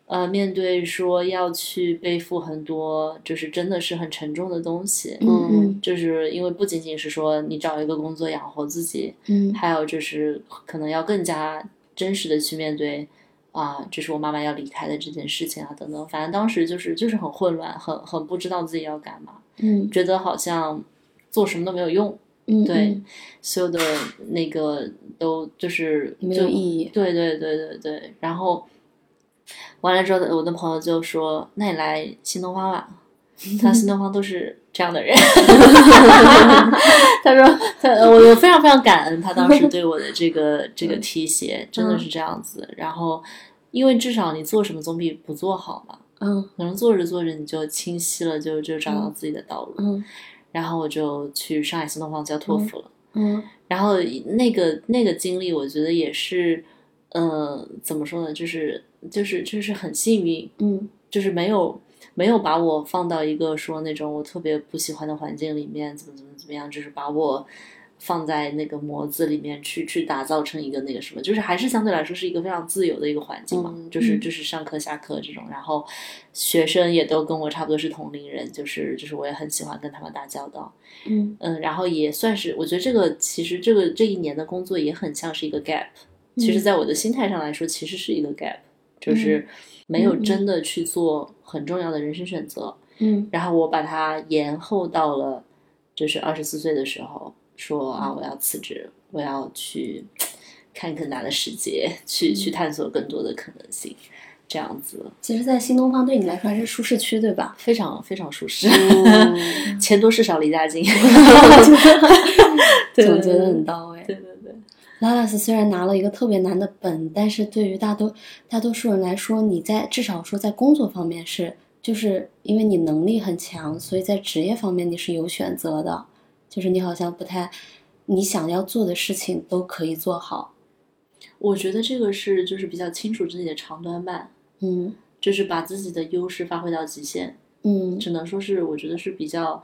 呃，面对说要去背负很多，就是真的是很沉重的东西，嗯，就是因为不仅仅是说你找一个工作养活自己，嗯，还有就是可能要更加真实的去面对啊，这是我妈妈要离开的这件事情啊，等等，反正当时就是就是很混乱，很很不知道自己要干嘛，嗯，觉得好像做什么都没有用，嗯，对，所有的那个都就是没有意义，对对对对对，然后。完了之后，我的朋友就说：“那你来新东方吧。”他新东方都是这样的人。*laughs* *laughs* 他说：“他我我非常非常感恩他当时对我的这个 *laughs* 这个提携，真的是这样子。然后，因为至少你做什么总比不做好嘛。嗯，可能做着做着你就清晰了，就就找到自己的道路。嗯，然后我就去上海新东方教托福了。嗯，然后那个那个经历，我觉得也是，呃，怎么说呢？就是。就是就是很幸运，嗯，就是没有没有把我放到一个说那种我特别不喜欢的环境里面，怎么怎么怎么样，就是把我放在那个模子里面去去打造成一个那个什么，就是还是相对来说是一个非常自由的一个环境嘛，就是就是上课下课这种，然后学生也都跟我差不多是同龄人，就是就是我也很喜欢跟他们打交道，嗯嗯，然后也算是我觉得这个其实这个这一年的工作也很像是一个 gap，其实在我的心态上来说，其实是一个 gap。就是没有真的去做很重要的人生选择，嗯，然后我把它延后到了，就是二十四岁的时候，说啊，我要辞职，我要去看更大的世界，去去探索更多的可能性，这样子。其实，在新东方对你来说还是舒适区，对吧？非常非常舒适，*laughs* 钱多事少离家近，*laughs* 总结的很到位。拉拉斯虽然拿了一个特别难的本，但是对于大多大多数人来说，你在至少说在工作方面是，就是因为你能力很强，所以在职业方面你是有选择的，就是你好像不太，你想要做的事情都可以做好。我觉得这个是就是比较清楚自己的长短板，嗯，就是把自己的优势发挥到极限，嗯，只能说是我觉得是比较。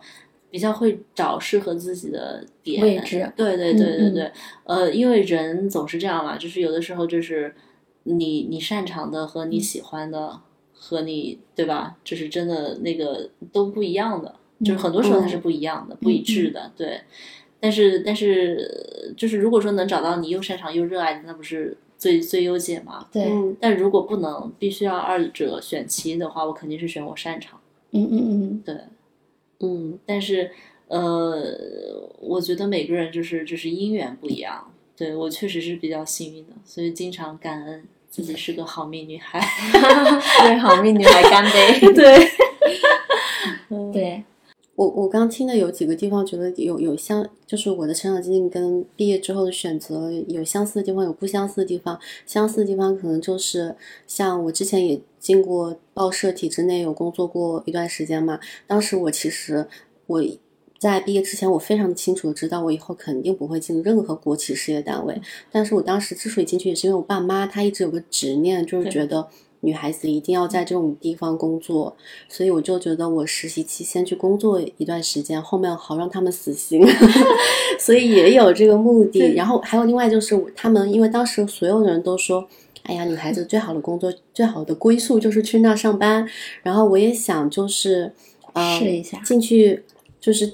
比较会找适合自己的点位置，对对对对对，呃，因为人总是这样嘛，就是有的时候就是你你擅长的和你喜欢的和你对吧，就是真的那个都不一样的，就是很多时候它是不一样的，不一致的，对。但是但是就是如果说能找到你又擅长又热爱的，那不是最最优解嘛？对。但如果不能，必须要二者选其一的话，我肯定是选我擅长。嗯嗯嗯，对。嗯，但是，呃，我觉得每个人就是就是姻缘不一样。对我确实是比较幸运的，所以经常感恩自己是个好命女孩。*laughs* 对，好命女孩干杯。*laughs* 对，*laughs* 对。我我刚听的有几个地方，觉得有有相，就是我的成长经历跟毕业之后的选择有相似的地方，有不相似的地方。相似的地方可能就是像我之前也进过报社体制内有工作过一段时间嘛。当时我其实我在毕业之前，我非常清楚的知道我以后肯定不会进入任何国企事业单位。但是我当时之所以进去，也是因为我爸妈他一直有个执念，就是觉得。女孩子一定要在这种地方工作，所以我就觉得我实习期先去工作一段时间，后面好让他们死心，*laughs* 所以也有这个目的。然后还有另外就是他们，因为当时所有人都说，哎呀，女孩子最好的工作、最好的归宿就是去那上班。然后我也想就是试一下进去，就是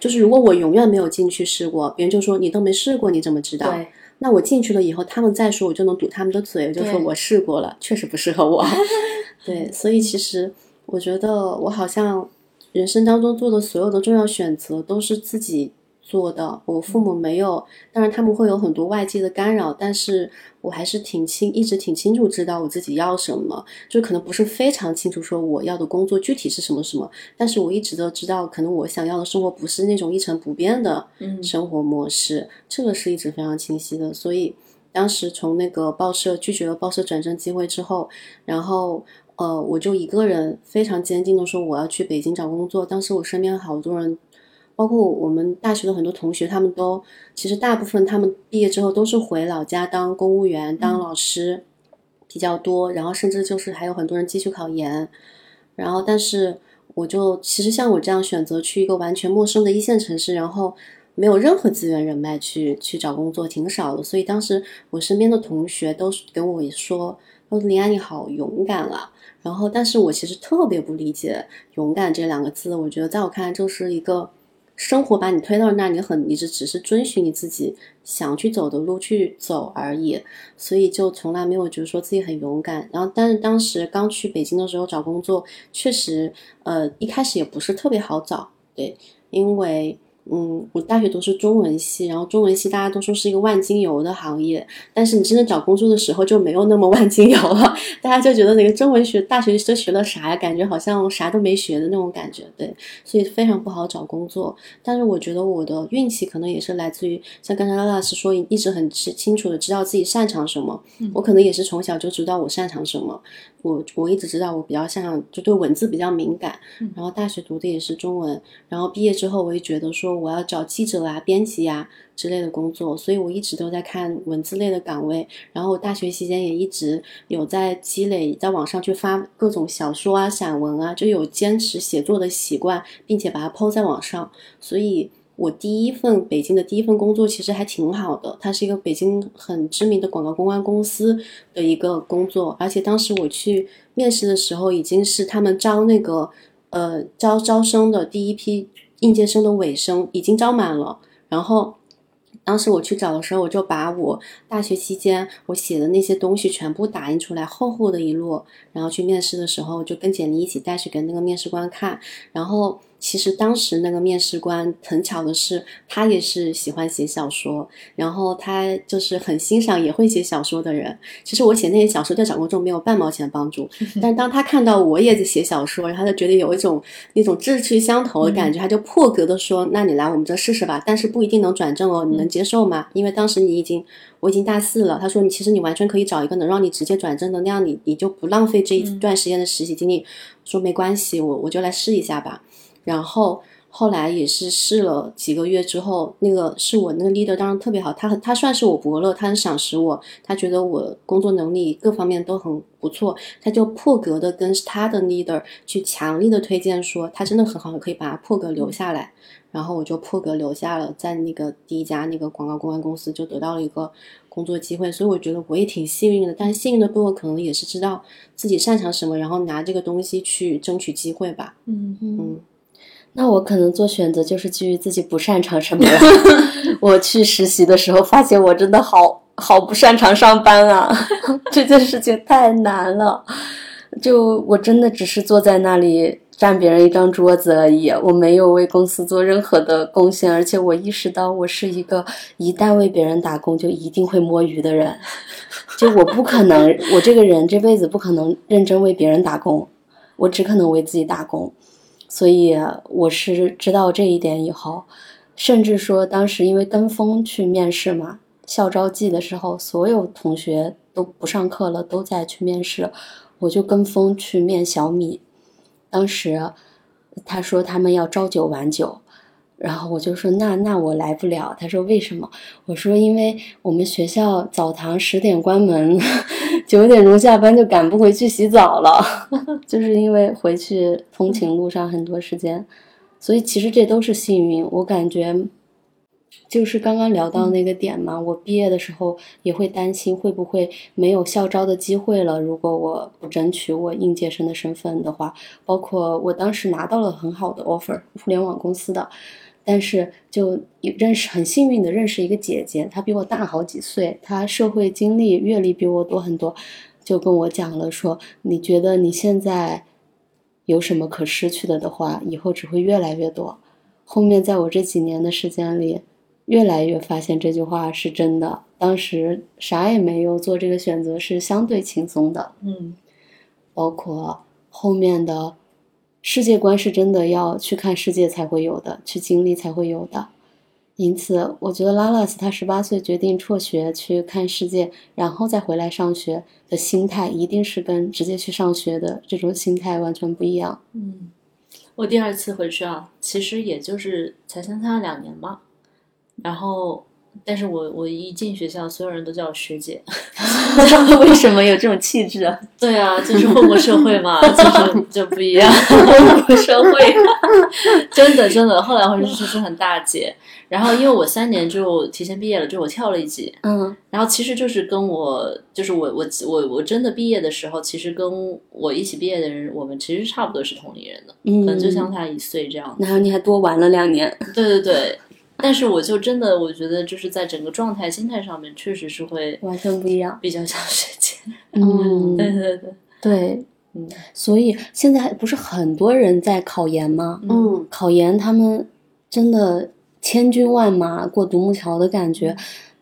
就是如果我永远没有进去试过，别人就说你都没试过，你怎么知道？对。那我进去了以后，他们再说，我就能堵他们的嘴，就说我试过了，确实不适合我。*laughs* 对，所以其实我觉得我好像人生当中做的所有的重要选择都是自己。做的，我父母没有，当然他们会有很多外界的干扰，但是我还是挺清，一直挺清楚知道我自己要什么，就可能不是非常清楚说我要的工作具体是什么什么，但是我一直都知道，可能我想要的生活不是那种一成不变的生活模式，这个是一直非常清晰的。所以当时从那个报社拒绝了报社转正机会之后，然后呃，我就一个人非常坚定的说我要去北京找工作。当时我身边好多人。包括我们大学的很多同学，他们都其实大部分他们毕业之后都是回老家当公务员、当老师比较多，然后甚至就是还有很多人继续考研。然后，但是我就其实像我这样选择去一个完全陌生的一线城市，然后没有任何资源人脉去去找工作，挺少的。所以当时我身边的同学都跟我说：“说林安你好勇敢啊。”然后，但是我其实特别不理解“勇敢”这两个字。我觉得在我看来，就是一个生活把你推到那儿，你很，你只只是遵循你自己想去走的路去走而已。所以就从来没有觉得说自己很勇敢。然后，但是当时刚去北京的时候找工作，确实，呃，一开始也不是特别好找，对，因为。嗯，我大学读是中文系，然后中文系大家都说是一个万金油的行业，但是你真的找工作的时候就没有那么万金油了，大家就觉得那个中文学大学都学了啥呀？感觉好像啥都没学的那种感觉，对，所以非常不好找工作。但是我觉得我的运气可能也是来自于像刚才拉老师说，一直很清清楚的知道自己擅长什么，我可能也是从小就知道我擅长什么。我我一直知道我比较擅长，就对文字比较敏感。然后大学读的也是中文，然后毕业之后我也觉得说我要找记者啊、编辑啊之类的工作，所以我一直都在看文字类的岗位。然后我大学期间也一直有在积累，在网上去发各种小说啊、散文啊，就有坚持写作的习惯，并且把它抛在网上，所以。我第一份北京的第一份工作其实还挺好的，它是一个北京很知名的广告公关公司的一个工作，而且当时我去面试的时候，已经是他们招那个呃招招生的第一批应届生的尾声，已经招满了。然后当时我去找的时候，我就把我大学期间我写的那些东西全部打印出来，厚厚的一摞，然后去面试的时候就跟简历一起带去给那个面试官看，然后。其实当时那个面试官很巧的是，他也是喜欢写小说，然后他就是很欣赏也会写小说的人。其实我写那些小说对找工作没有半毛钱帮助，*laughs* 但当他看到我也在写小说，然后他就觉得有一种那种志趣相投的感觉，他就破格的说：“那你来我们这试试吧，但是不一定能转正哦，你能接受吗？因为当时你已经我已经大四了。”他说：“你其实你完全可以找一个能让你直接转正的，那样你你就不浪费这一段时间的实习经历。”说没关系，我我就来试一下吧。然后后来也是试了几个月之后，那个是我那个 leader，当然特别好，他很他算是我伯乐，他很赏识我，他觉得我工作能力各方面都很不错，他就破格的跟他的 leader 去强力的推荐说他真的很好，可以把他破格留下来。然后我就破格留下了，在那个第一家那个广告公关公司就得到了一个工作机会，所以我觉得我也挺幸运的。但幸运的背后可能也是知道自己擅长什么，然后拿这个东西去争取机会吧。嗯嗯。那我可能做选择就是基于自己不擅长什么。*laughs* *laughs* 我去实习的时候发现我真的好好不擅长上班啊，*laughs* 这件事情太难了。就我真的只是坐在那里占别人一张桌子而已，我没有为公司做任何的贡献，而且我意识到我是一个一旦为别人打工就一定会摸鱼的人。就我不可能，我这个人这辈子不可能认真为别人打工，我只可能为自己打工。所以我是知道这一点以后，甚至说当时因为跟风去面试嘛，校招季的时候，所有同学都不上课了，都在去面试，我就跟风去面小米。当时他说他们要朝九晚九。然后我就说那那我来不了。他说为什么？我说因为我们学校澡堂十点关门，九点钟下班就赶不回去洗澡了，*laughs* 就是因为回去通勤路上很多时间，所以其实这都是幸运。我感觉就是刚刚聊到那个点嘛，我毕业的时候也会担心会不会没有校招的机会了。如果我不争取我应届生的身份的话，包括我当时拿到了很好的 offer，互联网公司的。但是就认识很幸运的认识一个姐姐，她比我大好几岁，她社会经历阅历比我多很多，就跟我讲了说，你觉得你现在有什么可失去的的话，以后只会越来越多。后面在我这几年的时间里，越来越发现这句话是真的。当时啥也没有，做这个选择是相对轻松的。嗯，包括后面的。世界观是真的要去看世界才会有的，去经历才会有的。因此，我觉得拉拉斯他十八岁决定辍学去看世界，然后再回来上学的心态，一定是跟直接去上学的这种心态完全不一样。嗯，我第二次回去啊，其实也就是才相差两年嘛。然后，但是我我一进学校，所有人都叫我学姐。*laughs* 为什么有这种气质啊？*laughs* 对啊，就是混过社会嘛，*laughs* 就是就不一样。混过社会，真的真的。后来回去就是很大姐。然后因为我三年就提前毕业了，就我跳了一级。嗯。然后其实就是跟我，就是我我我我真的毕业的时候，其实跟我一起毕业的人，我们其实差不多是同龄人的，可能就相差一岁这样。然后你还多玩了两年。对对对。但是我就真的，我觉得就是在整个状态、心态上面，确实是会完全不一样，比较像学姐。嗯，对对对对，嗯。所以现在不是很多人在考研吗？嗯，考研他们真的千军万马过独木桥的感觉。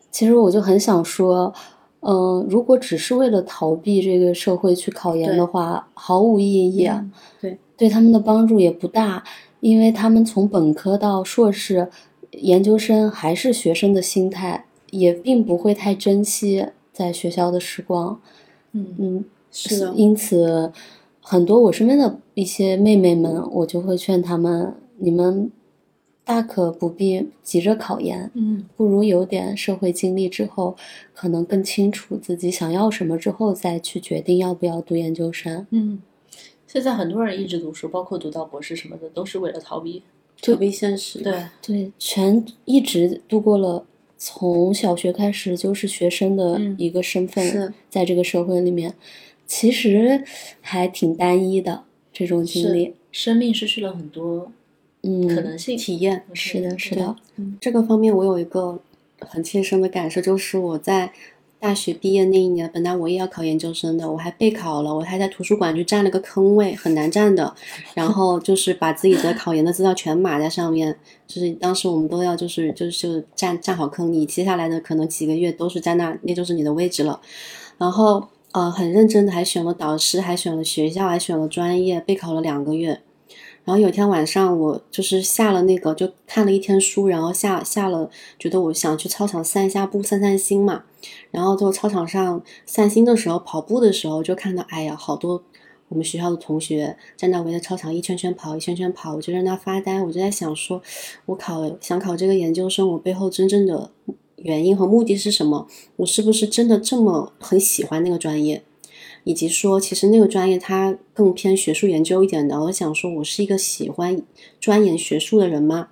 其实我就很想说，嗯，如果只是为了逃避这个社会去考研的话，毫无意义。对，对他们的帮助也不大，因为他们从本科到硕士。研究生还是学生的心态，也并不会太珍惜在学校的时光。嗯嗯，是的。因此，很多我身边的一些妹妹们，我就会劝她们：你们大可不必急着考研，嗯，不如有点社会经历之后，可能更清楚自己想要什么之后，再去决定要不要读研究生。嗯，现在很多人一直读书，包括读到博士什么的，都是为了逃避。逃避现实，对。对，全一直度过了从小学开始就是学生的一个身份，在这个社会里面，其实还挺单一的这种经历，生命失去了很多嗯可能性体验，是的，是的，这个方面我有一个很切身的感受，就是我在。大学毕业那一年，本来我也要考研究生的，我还备考了，我还在图书馆就占了个坑位，很难占的。*laughs* 然后就是把自己的考研的资料全码在上面，就是当时我们都要就是就是占占好坑，你接下来的可能几个月都是在那，那就是你的位置了。然后呃，很认真的还选了导师，还选了学校，还选了专业，备考了两个月。然后有一天晚上，我就是下了那个，就看了一天书，然后下下了，觉得我想去操场散一下步，散散心嘛。然后就操场上散心的时候，跑步的时候，就看到，哎呀，好多我们学校的同学在那围着操场一圈圈跑，一圈圈跑，我就在那发呆。我就在想，说我考想考这个研究生，我背后真正的原因和目的是什么？我是不是真的这么很喜欢那个专业？以及说，其实那个专业它更偏学术研究一点的。我想说，我是一个喜欢钻研学术的人吗？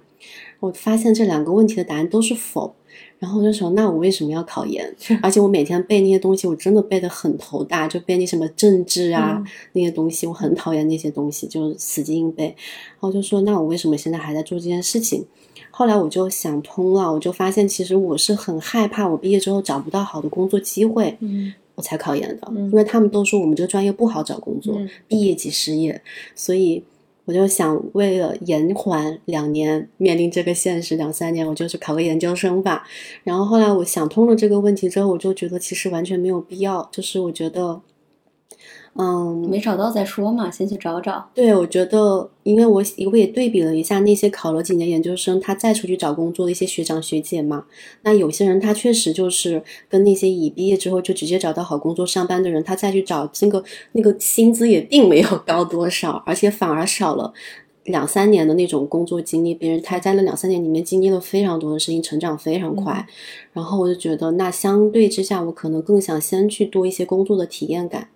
我发现这两个问题的答案都是否。然后我就想，那我为什么要考研？而且我每天背那些东西，我真的背得很头大，就背那什么政治啊那些东西，我很讨厌那些东西，就死记硬背。然后就说，那我为什么现在还在做这件事情？后来我就想通了，我就发现其实我是很害怕我毕业之后找不到好的工作机会。嗯。我才考研的，因为他们都说我们这个专业不好找工作，毕业即失业，所以我就想为了延缓两年面临这个现实，两三年我就去考个研究生吧。然后后来我想通了这个问题之后，我就觉得其实完全没有必要，就是我觉得。嗯，没找到再说嘛，先去找找。对，我觉得，因为我我也对比了一下那些考了几年研究生，他再出去找工作的一些学长学姐嘛，那有些人他确实就是跟那些已毕业之后就直接找到好工作上班的人，他再去找那个那个薪资也并没有高多少，而且反而少了两三年的那种工作经历。别人他在那两三年里面经历了非常多的事情，成长非常快。然后我就觉得，那相对之下，我可能更想先去多一些工作的体验感。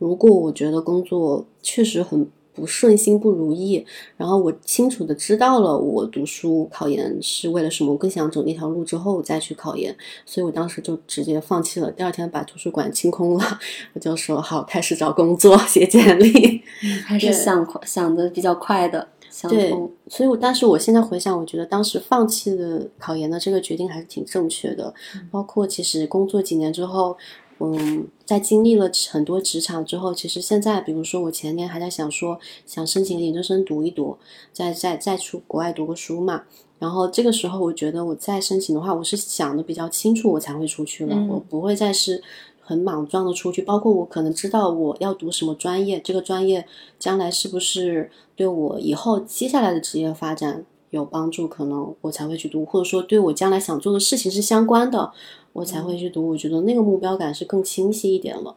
如果我觉得工作确实很不顺心、不如意，然后我清楚的知道了我读书考研是为了什么，我更想走那条路之后再去考研，所以我当时就直接放弃了。第二天把图书馆清空了，我就说好开始找工作、写简历，还是想想的比较快的。对，所以我但是我现在回想，我觉得当时放弃的考研的这个决定还是挺正确的。包括其实工作几年之后。嗯，在经历了很多职场之后，其实现在，比如说我前年还在想说，想申请研究生读一读，再再再出国外读个书嘛。然后这个时候，我觉得我再申请的话，我是想的比较清楚，我才会出去了，我不会再是很莽撞的出去。包括我可能知道我要读什么专业，这个专业将来是不是对我以后接下来的职业发展有帮助，可能我才会去读，或者说对我将来想做的事情是相关的。我才会去读，我觉得那个目标感是更清晰一点了。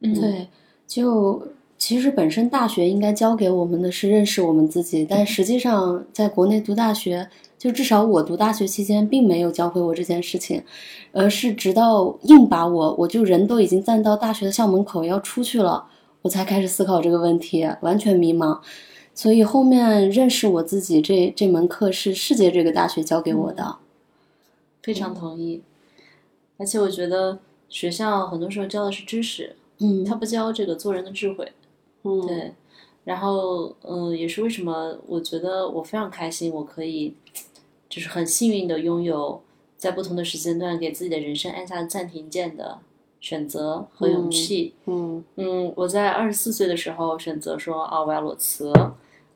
嗯，对，就其实本身大学应该教给我们的是认识我们自己，但实际上在国内读大学，就至少我读大学期间并没有教会我这件事情，而是直到硬把我，我就人都已经站到大学的校门口要出去了，我才开始思考这个问题，完全迷茫。所以后面认识我自己这这门课是世界这个大学教给我的，非常同意。而且我觉得学校很多时候教的是知识，嗯，他不教这个做人的智慧。嗯，对，然后嗯，也是为什么我觉得我非常开心，我可以就是很幸运的拥有在不同的时间段给自己的人生按下暂停键的选择和勇气。嗯嗯，我在二十四岁的时候选择说啊，我要裸辞，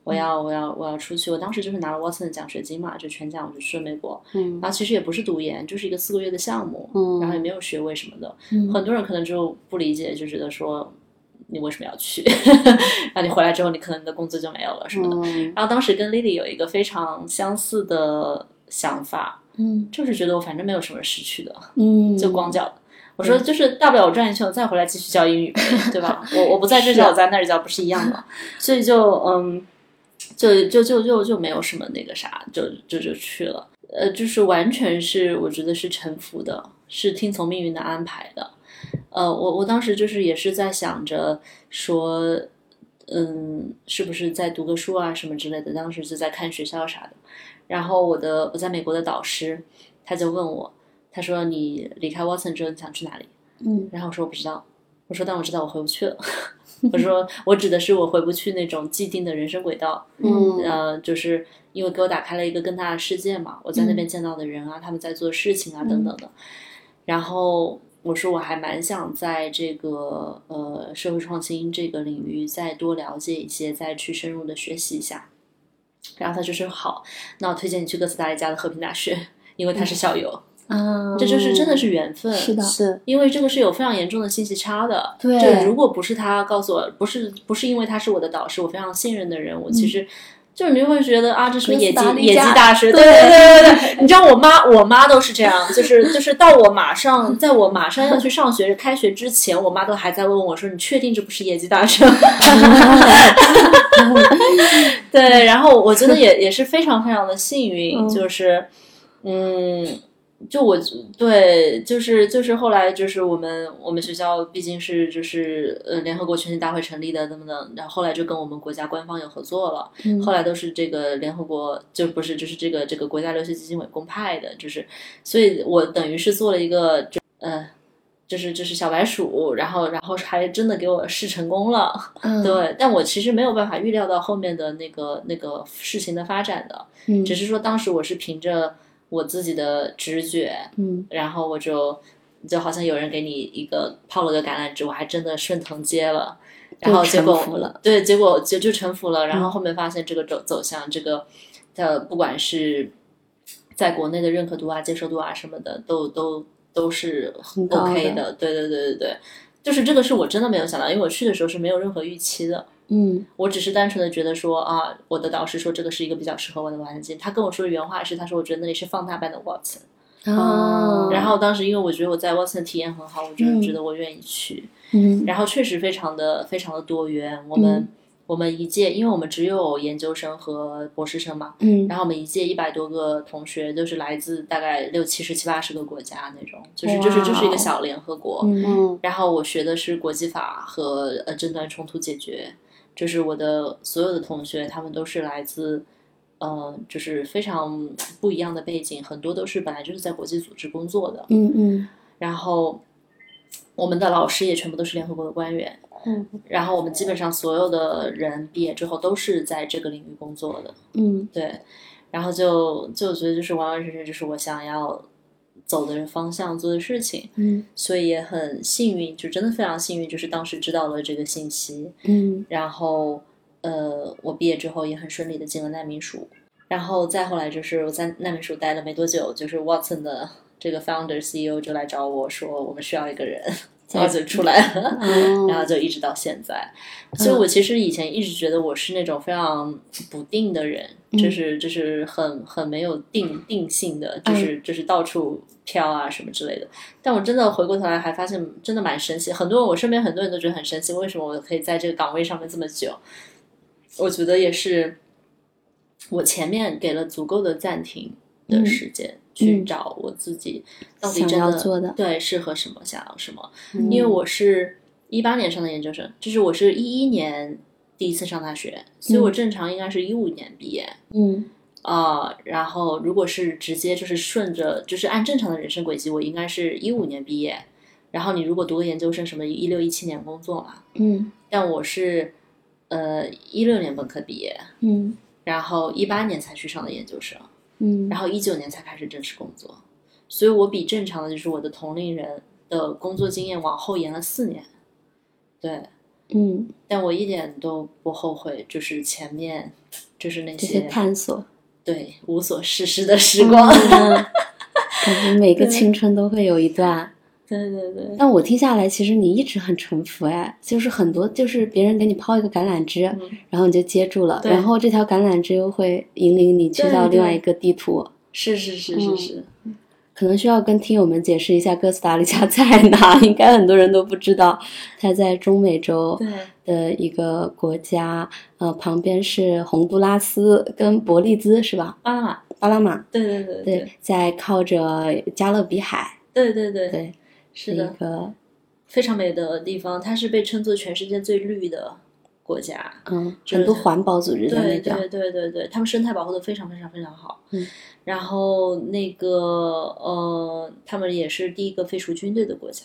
我要我要我要出去。我当时就是拿了 Watson 的奖学金嘛，就全奖我就去了美国。嗯然后其实也不是读研，就是一个四个月的项目，嗯然后也没有学位什么的。嗯很多人可能就不理解，就觉得说你为什么要去？*laughs* 然后你回来之后，你可能你的工资就没有了什么的。嗯然后当时跟 Lily 有一个非常相似的想法，嗯就是觉得我反正没有什么失去的，嗯，就光脚。我说就是大不了我转一圈，我再回来继续教英语呗，对吧？我我不在这教，我在那儿教，不是一样吗？所以就嗯，就就就就就没有什么那个啥，就就就去了。呃，就是完全是我觉得是臣服的，是听从命运的安排的。呃，我我当时就是也是在想着说，嗯，是不是再读个书啊什么之类的。当时就在看学校啥的。然后我的我在美国的导师他就问我，他说你离开 Watson 之后你想去哪里？嗯然后我说我不知道，我说但我知道我回不去了。*laughs* 我说我指的是我回不去那种既定的人生轨道，嗯呃，就是因为给我打开了一个更大的世界嘛，我在那边见到的人啊，他们在做事情啊等等的。然后我说我还蛮想在这个呃社会创新这个领域再多了解一些，再去深入的学习一下。然后他就说好，那我推荐你去哥斯达黎加的和平大学，因为他是校友，啊，这就是真的是缘分。是的，是因为这个是有非常严重的信息差的。对就如果不是他告诉我，不是不是因为他是我的导师，我非常信任的人，我其实。就是你会觉得啊，这什么野鸡野鸡大师，对对对对对对，你知道我妈我妈都是这样，就是就是到我马上在我马上要去上学开学之前，我妈都还在问我说你确定这不是野鸡大学？*laughs* 对，然后我觉得也也是非常非常的幸运，嗯就是嗯，就我对，就是就是后来就是我们我们学校毕竟是就是呃联合国全体大会成立的等等，然后后来就跟我们国家官方有合作了，嗯后来都是这个联合国就不是就是这个这个国家留学基金委公派的，就是所以我等于是做了一个就呃。就是就是小白鼠，然后然后还真的给我试成功了，嗯，*laughs* 对，但我其实没有办法预料到后面的那个那个事情的发展的，嗯，只是说当时我是凭着我自己的直觉，嗯。然后我就就好像有人给你一个抛了个橄榄枝，我还真的顺藤接了，然后结果了对，结果就就臣服了，然后嗯。后面发现这个走走向这个的不管是在国内的认可度啊、接受度啊什么的，都都都是很 OK 的的，对对对对对，就是这个是我真的没有想到，因为我去的时候是没有任何预期的。嗯我只是单纯的觉得说啊，我的导师说这个是一个比较适合我的环境。他跟我说的原话是，他说我觉得那里是放大版的 Watson。嗯，然后当时因为我觉得我在 Watson 体验很好，我就是觉得我愿意去。嗯然后确实非常的非常的多元。我们、嗯我们一届，因为我们只有研究生和博士生嘛，嗯。然后我们一届一百多个同学都是来自大概六七十七八十个国家那种，就是就是就是一个小联合国。嗯。嗯。然后我学的是国际法和呃争端冲突解决，就是我的所有的同学，他们都是来自，呃，就是非常不一样的背景，很多都是本来就是在国际组织工作的，嗯嗯。然后我们的老师也全部都是联合国的官员，嗯，然后我们基本上所有的人毕业之后都是在这个领域工作的，嗯。对，然后就就觉得就是完完全全就是我想要走的方向做的事情，嗯。所以也很幸运，就真的非常幸运，就是当时知道了这个信息，嗯。然后呃，我毕业之后也很顺利的进了难民署，然后再后来就是我在难民署待了没多久，就是 Watson 的这个 founder CEO 就来找我说，我们需要一个人，然后就出来了，*laughs* 然后就一直到现在。所以我其实以前一直觉得我是那种非常不定的人，就是就是很很没有定定性的，就是就是到处飘啊什么之类的。但我真的回过头来还发现，真的蛮神奇。很多我身边很多人都觉得很神奇，为什么我可以在这个岗位上面这么久？我觉得也是，我前面给了足够的暂停的时间。去找我自己到底真的对适合什么，想要什么。因为我是一八年上的研究生，就是我是一一年第一次上大学，所以我正常应该是一五年毕业。嗯啊，然后如果是直接就是顺着就是按正常的人生轨迹，我应该是一五年毕业。然后你如果读个研究生，什么一六一七年工作嘛。嗯，但我是呃一六年本科毕业，嗯，然后一八年才去上的研究生。嗯，然后一九年才开始正式工作，所以我比正常的就是我的同龄人的工作经验往后延了四年，对，嗯，但我一点都不后悔，就是前面就是那些探索，对，无所事事的时光，*laughs* 感觉每个青春都会有一段。对对对，*laughs* 但我听下来，其实你一直很沉浮哎，就是很多就是别人给你抛一个橄榄枝，然后你就接住了，然后这条橄榄枝又会引领你去到另外一个地图。是是是是是，可能需要跟听友们解释一下哥斯达黎加在哪，应该很多人都不知道，它在中美洲的一个国家，呃，旁边是洪都拉斯跟伯利兹是吧？巴拿马，巴拿马，对对对对，在靠着加勒比海，对对对对。是一个非常美的地方，它是被称作全世界最绿的国家。嗯，很多环保组织在那边。对对对对对，他们生态保护的非常非常非常好。嗯，然后那个呃，他们也是第一个废除军队的国家。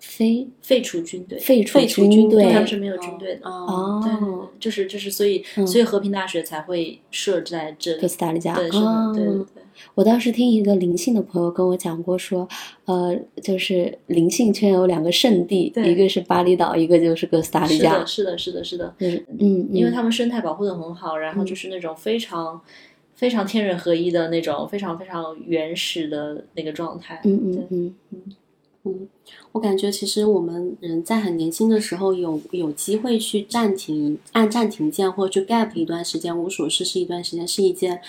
废废除军队，废除军队，他们是没有军队的。哦，对，就是就是，所以所以和平大学才会设在这里。哥斯达黎加，对，是的，对对对。我当时听一个灵性的朋友跟我讲过，说，呃，就是灵性圈有两个圣地，一个是巴厘岛，一个就是哥斯达黎加。是的，是的，是的，是的。嗯，因为他们生态保护的很好，然后就是那种非常非常天人合一的那种，非常非常原始的那个状态。嗯嗯嗯嗯。嗯，我感觉其实我们人在很年轻的时候有有机会去暂停，按暂停键或者去 gap 一段时间，无所事事一段时间，是一件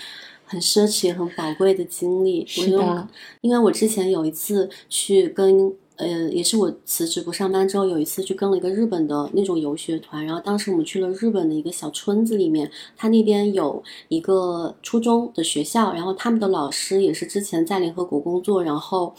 很奢侈、很宝贵的经历。是的，因为我之前有一次去跟呃，也是我辞职不上班之后，有一次去跟了一个日本的那种游学团，然后当时我们去了日本的一个小村子里面，他那边有一个初中的学校，然后他们的老师也是之前在联合国工作，然后。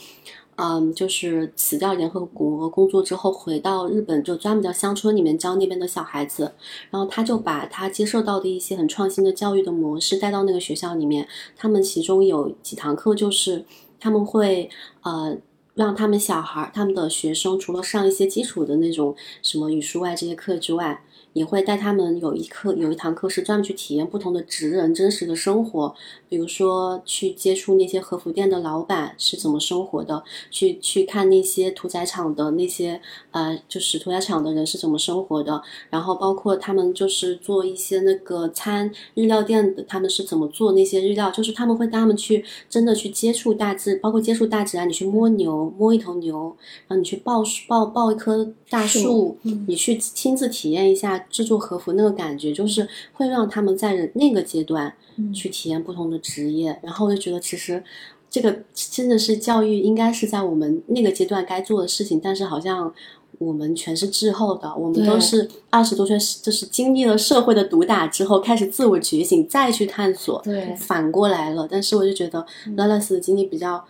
嗯，就是辞掉联合国工作之后，回到日本就专门在乡村里面教那边的小孩子，然后他就把他接受到的一些很创新的教育的模式带到那个学校里面。他们其中有几堂课就是他们会呃让他们小孩他们的学生除了上一些基础的那种什么语数外这些课之外。也会带他们有一课有一堂课是专门去体验不同的职人真实的生活，比如说去接触那些和服店的老板是怎么生活的，去去看那些屠宰场的那些呃就是屠宰场的人是怎么生活的，然后包括他们就是做一些那个餐日料店的他们是怎么做那些日料，就是他们会带他们去真的去接触大自，包括接触大自然，你去摸牛摸一头牛，然后你去抱抱抱一棵大树，你去亲自体验一下。制作和服那个感觉，就是会让他们在那个阶段去体验不同的职业，然后我就觉得其实这个真的是教育应该是在我们那个阶段该做的事情，但是好像我们全是滞后的，我们都是二十多岁，就是经历了社会的毒打之后，开始自我觉醒，再去探索，对，反过来了。但是我就觉得拉拉斯的经历比较。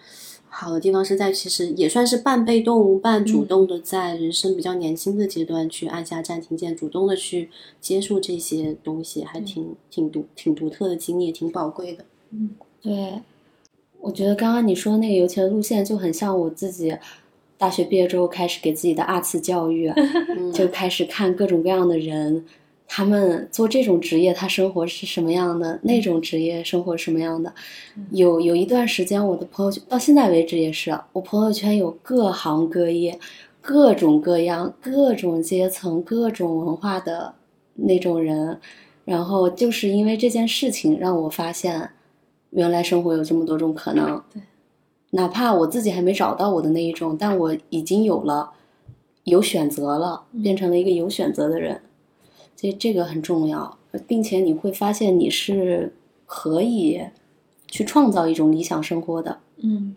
好的地方是在，其实也算是半被动半主动的，在人生比较年轻的阶段去按下暂停键，主动的去接触这些东西，还挺挺独挺独特的经历，也挺宝贵的。嗯，对，我觉得刚刚你说那个游钱路线就很像我自己大学毕业之后开始给自己的二次教育，就开始看各种各样的人。他们做这种职业，他生活是什么样的？那种职业生活什么样的？有有一段时间，我的朋友圈到现在为止也是，我朋友圈有各行各业、各种各样、各种阶层、各种文化的那种人。然后就是因为这件事情，让我发现，原来生活有这么多种可能。对，哪怕我自己还没找到我的那一种，但我已经有了。有选择了，变成了一个有选择的人，所以这个很重要，并且你会发现你是可以去创造一种理想生活的。嗯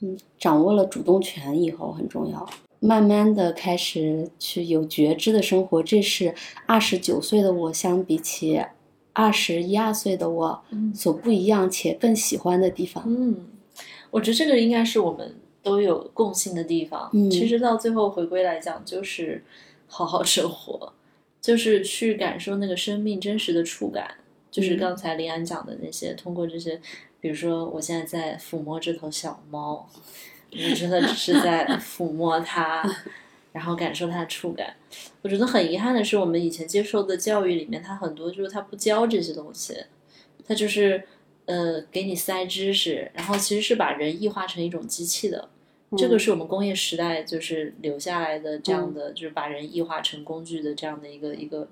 嗯，掌握了主动权以后很重要，慢慢的开始去有觉知的生活，这是二十九岁的我相比起二十一二岁的我所不一样且更喜欢的地方。嗯，我觉得这个应该是我们都有共性的地方。嗯其实到最后回归来讲，就是好好生活，就是去感受那个生命真实的触感。就是嗯刚才林安讲的那些，通过这些，比如说我现在在抚摸这头小猫，我真的只是在 *laughs* 抚摸它，然后感受它的触感。我觉得很遗憾的是，我们以前接受的教育里面，它很多就是它不教这些东西，它就是呃给你塞知识，然后其实是把人异化成一种机器的。这个是我们工业时代就是留下来的这样的，就是把人异化成工具的这样的一个一个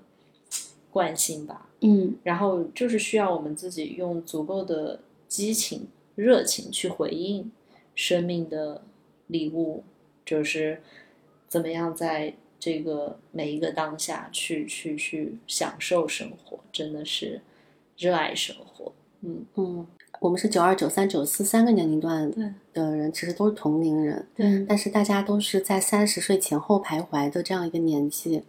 惯性吧。嗯然后就是需要我们自己用足够的激情、热情去回应生命的礼物，就是怎么样在这个每一个当下去去去享受生活，真的是热爱生活。嗯，嗯，我们是九二、九三、九四三个年龄段的人，其实都是同龄人，对。但是大家都是在三十岁前后徘徊的这样一个年纪，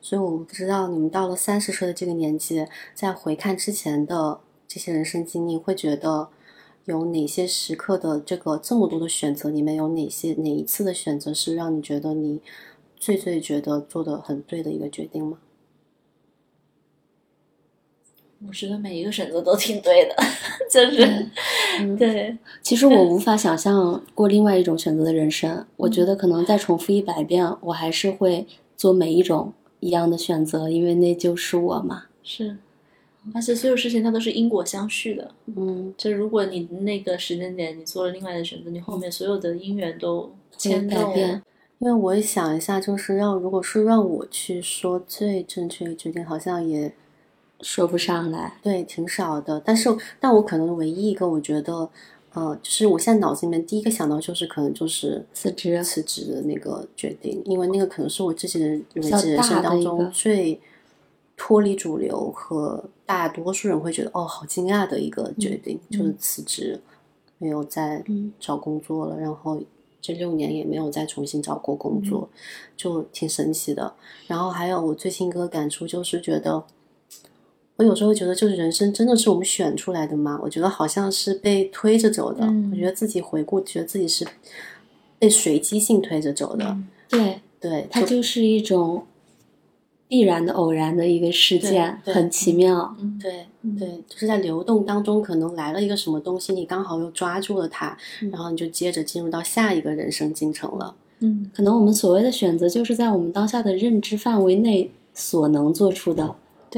所以我不知道你们到了三十岁的这个年纪，在回看之前的这些人生经历，会觉得有哪些时刻的这个这么多的选择里面，有哪些哪一次的选择是让你觉得你最最觉得做的很对的一个决定吗？我觉得每一个选择都挺对的，*laughs* 就是、嗯对，其实我无 *laughs* 法想象过另外一种选择的人生。我觉得可能再重复一百遍，我还是会做每一种一样的选择，因为那就是我嘛。是。而且所有事情它都是因果相续的，嗯，就如果你那个时间点你做了另外的选择，你后面所有的因缘都会牵动改变。因为我也想一下，就是让如果是让我去说最正确的决定，好像也说不上来，对，挺少的。但是，但我可能唯一一个，我觉得，呃，就是我现在脑子里面第一个想到就是可能就是辞职辞职的那个决定，因为那个可能是我自己的为止人生当中最脱离主流和大多数人会觉得哦好惊讶的一个决定，就是辞职，没有再嗯找工作了，然后这六年也没有再重新找过工作，就挺神奇的。然后还有我最近一个感触就是觉得。我有时候会觉得，就是人生真的是我们选出来的吗？我觉得好像是被推着走的。嗯我觉得自己回顾，觉得自己是被随机性推着走的。对，对，它就是一种必然的偶然的一个事件，很奇妙。嗯，对对，就是在流动当中，可能来了一个什么东西，你刚好又抓住了它，然后你就接着进入到下一个人生进程了。嗯，可能我们所谓的选择，就是在我们当下的认知范围内所能做出的对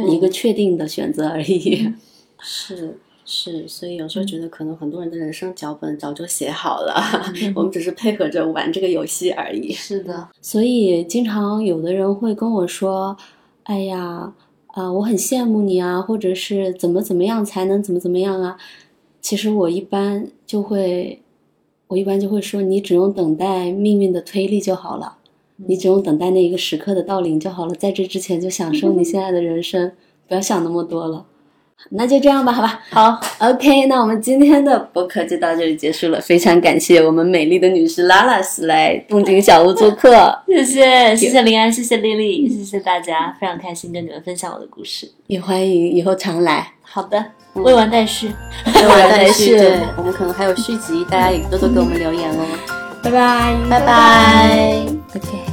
一个确定的选择而已。*laughs* 是是，所以有时候觉得可能很多人的人生脚本早就写好了，*laughs* 我们只是配合着玩这个游戏而已。是的，所以经常有的人会跟我说：“哎呀，啊、我很羡慕你啊，或者是怎么怎么样才能怎么怎么样啊。”其实我一般就会，我一般就会说，你只用等待命运的推力就好了，你只用等待那一个时刻的到临就好了，在这之前就享受你现在的人生，*laughs* 不要想那么多了。那就这样吧，好吧。好，OK，那我们今天的播客就到这里结束了。非常感谢我们美丽的女士拉拉斯来动静小屋做客。*laughs* 谢谢谢谢林安，谢谢丽丽，谢谢大家，非常开心跟你们分享我的故事。也欢迎以后常来。好的，未完待续，*laughs* 未完待续我们可能还有续集，大家也多多给我们留言哦。拜拜，拜拜。OK。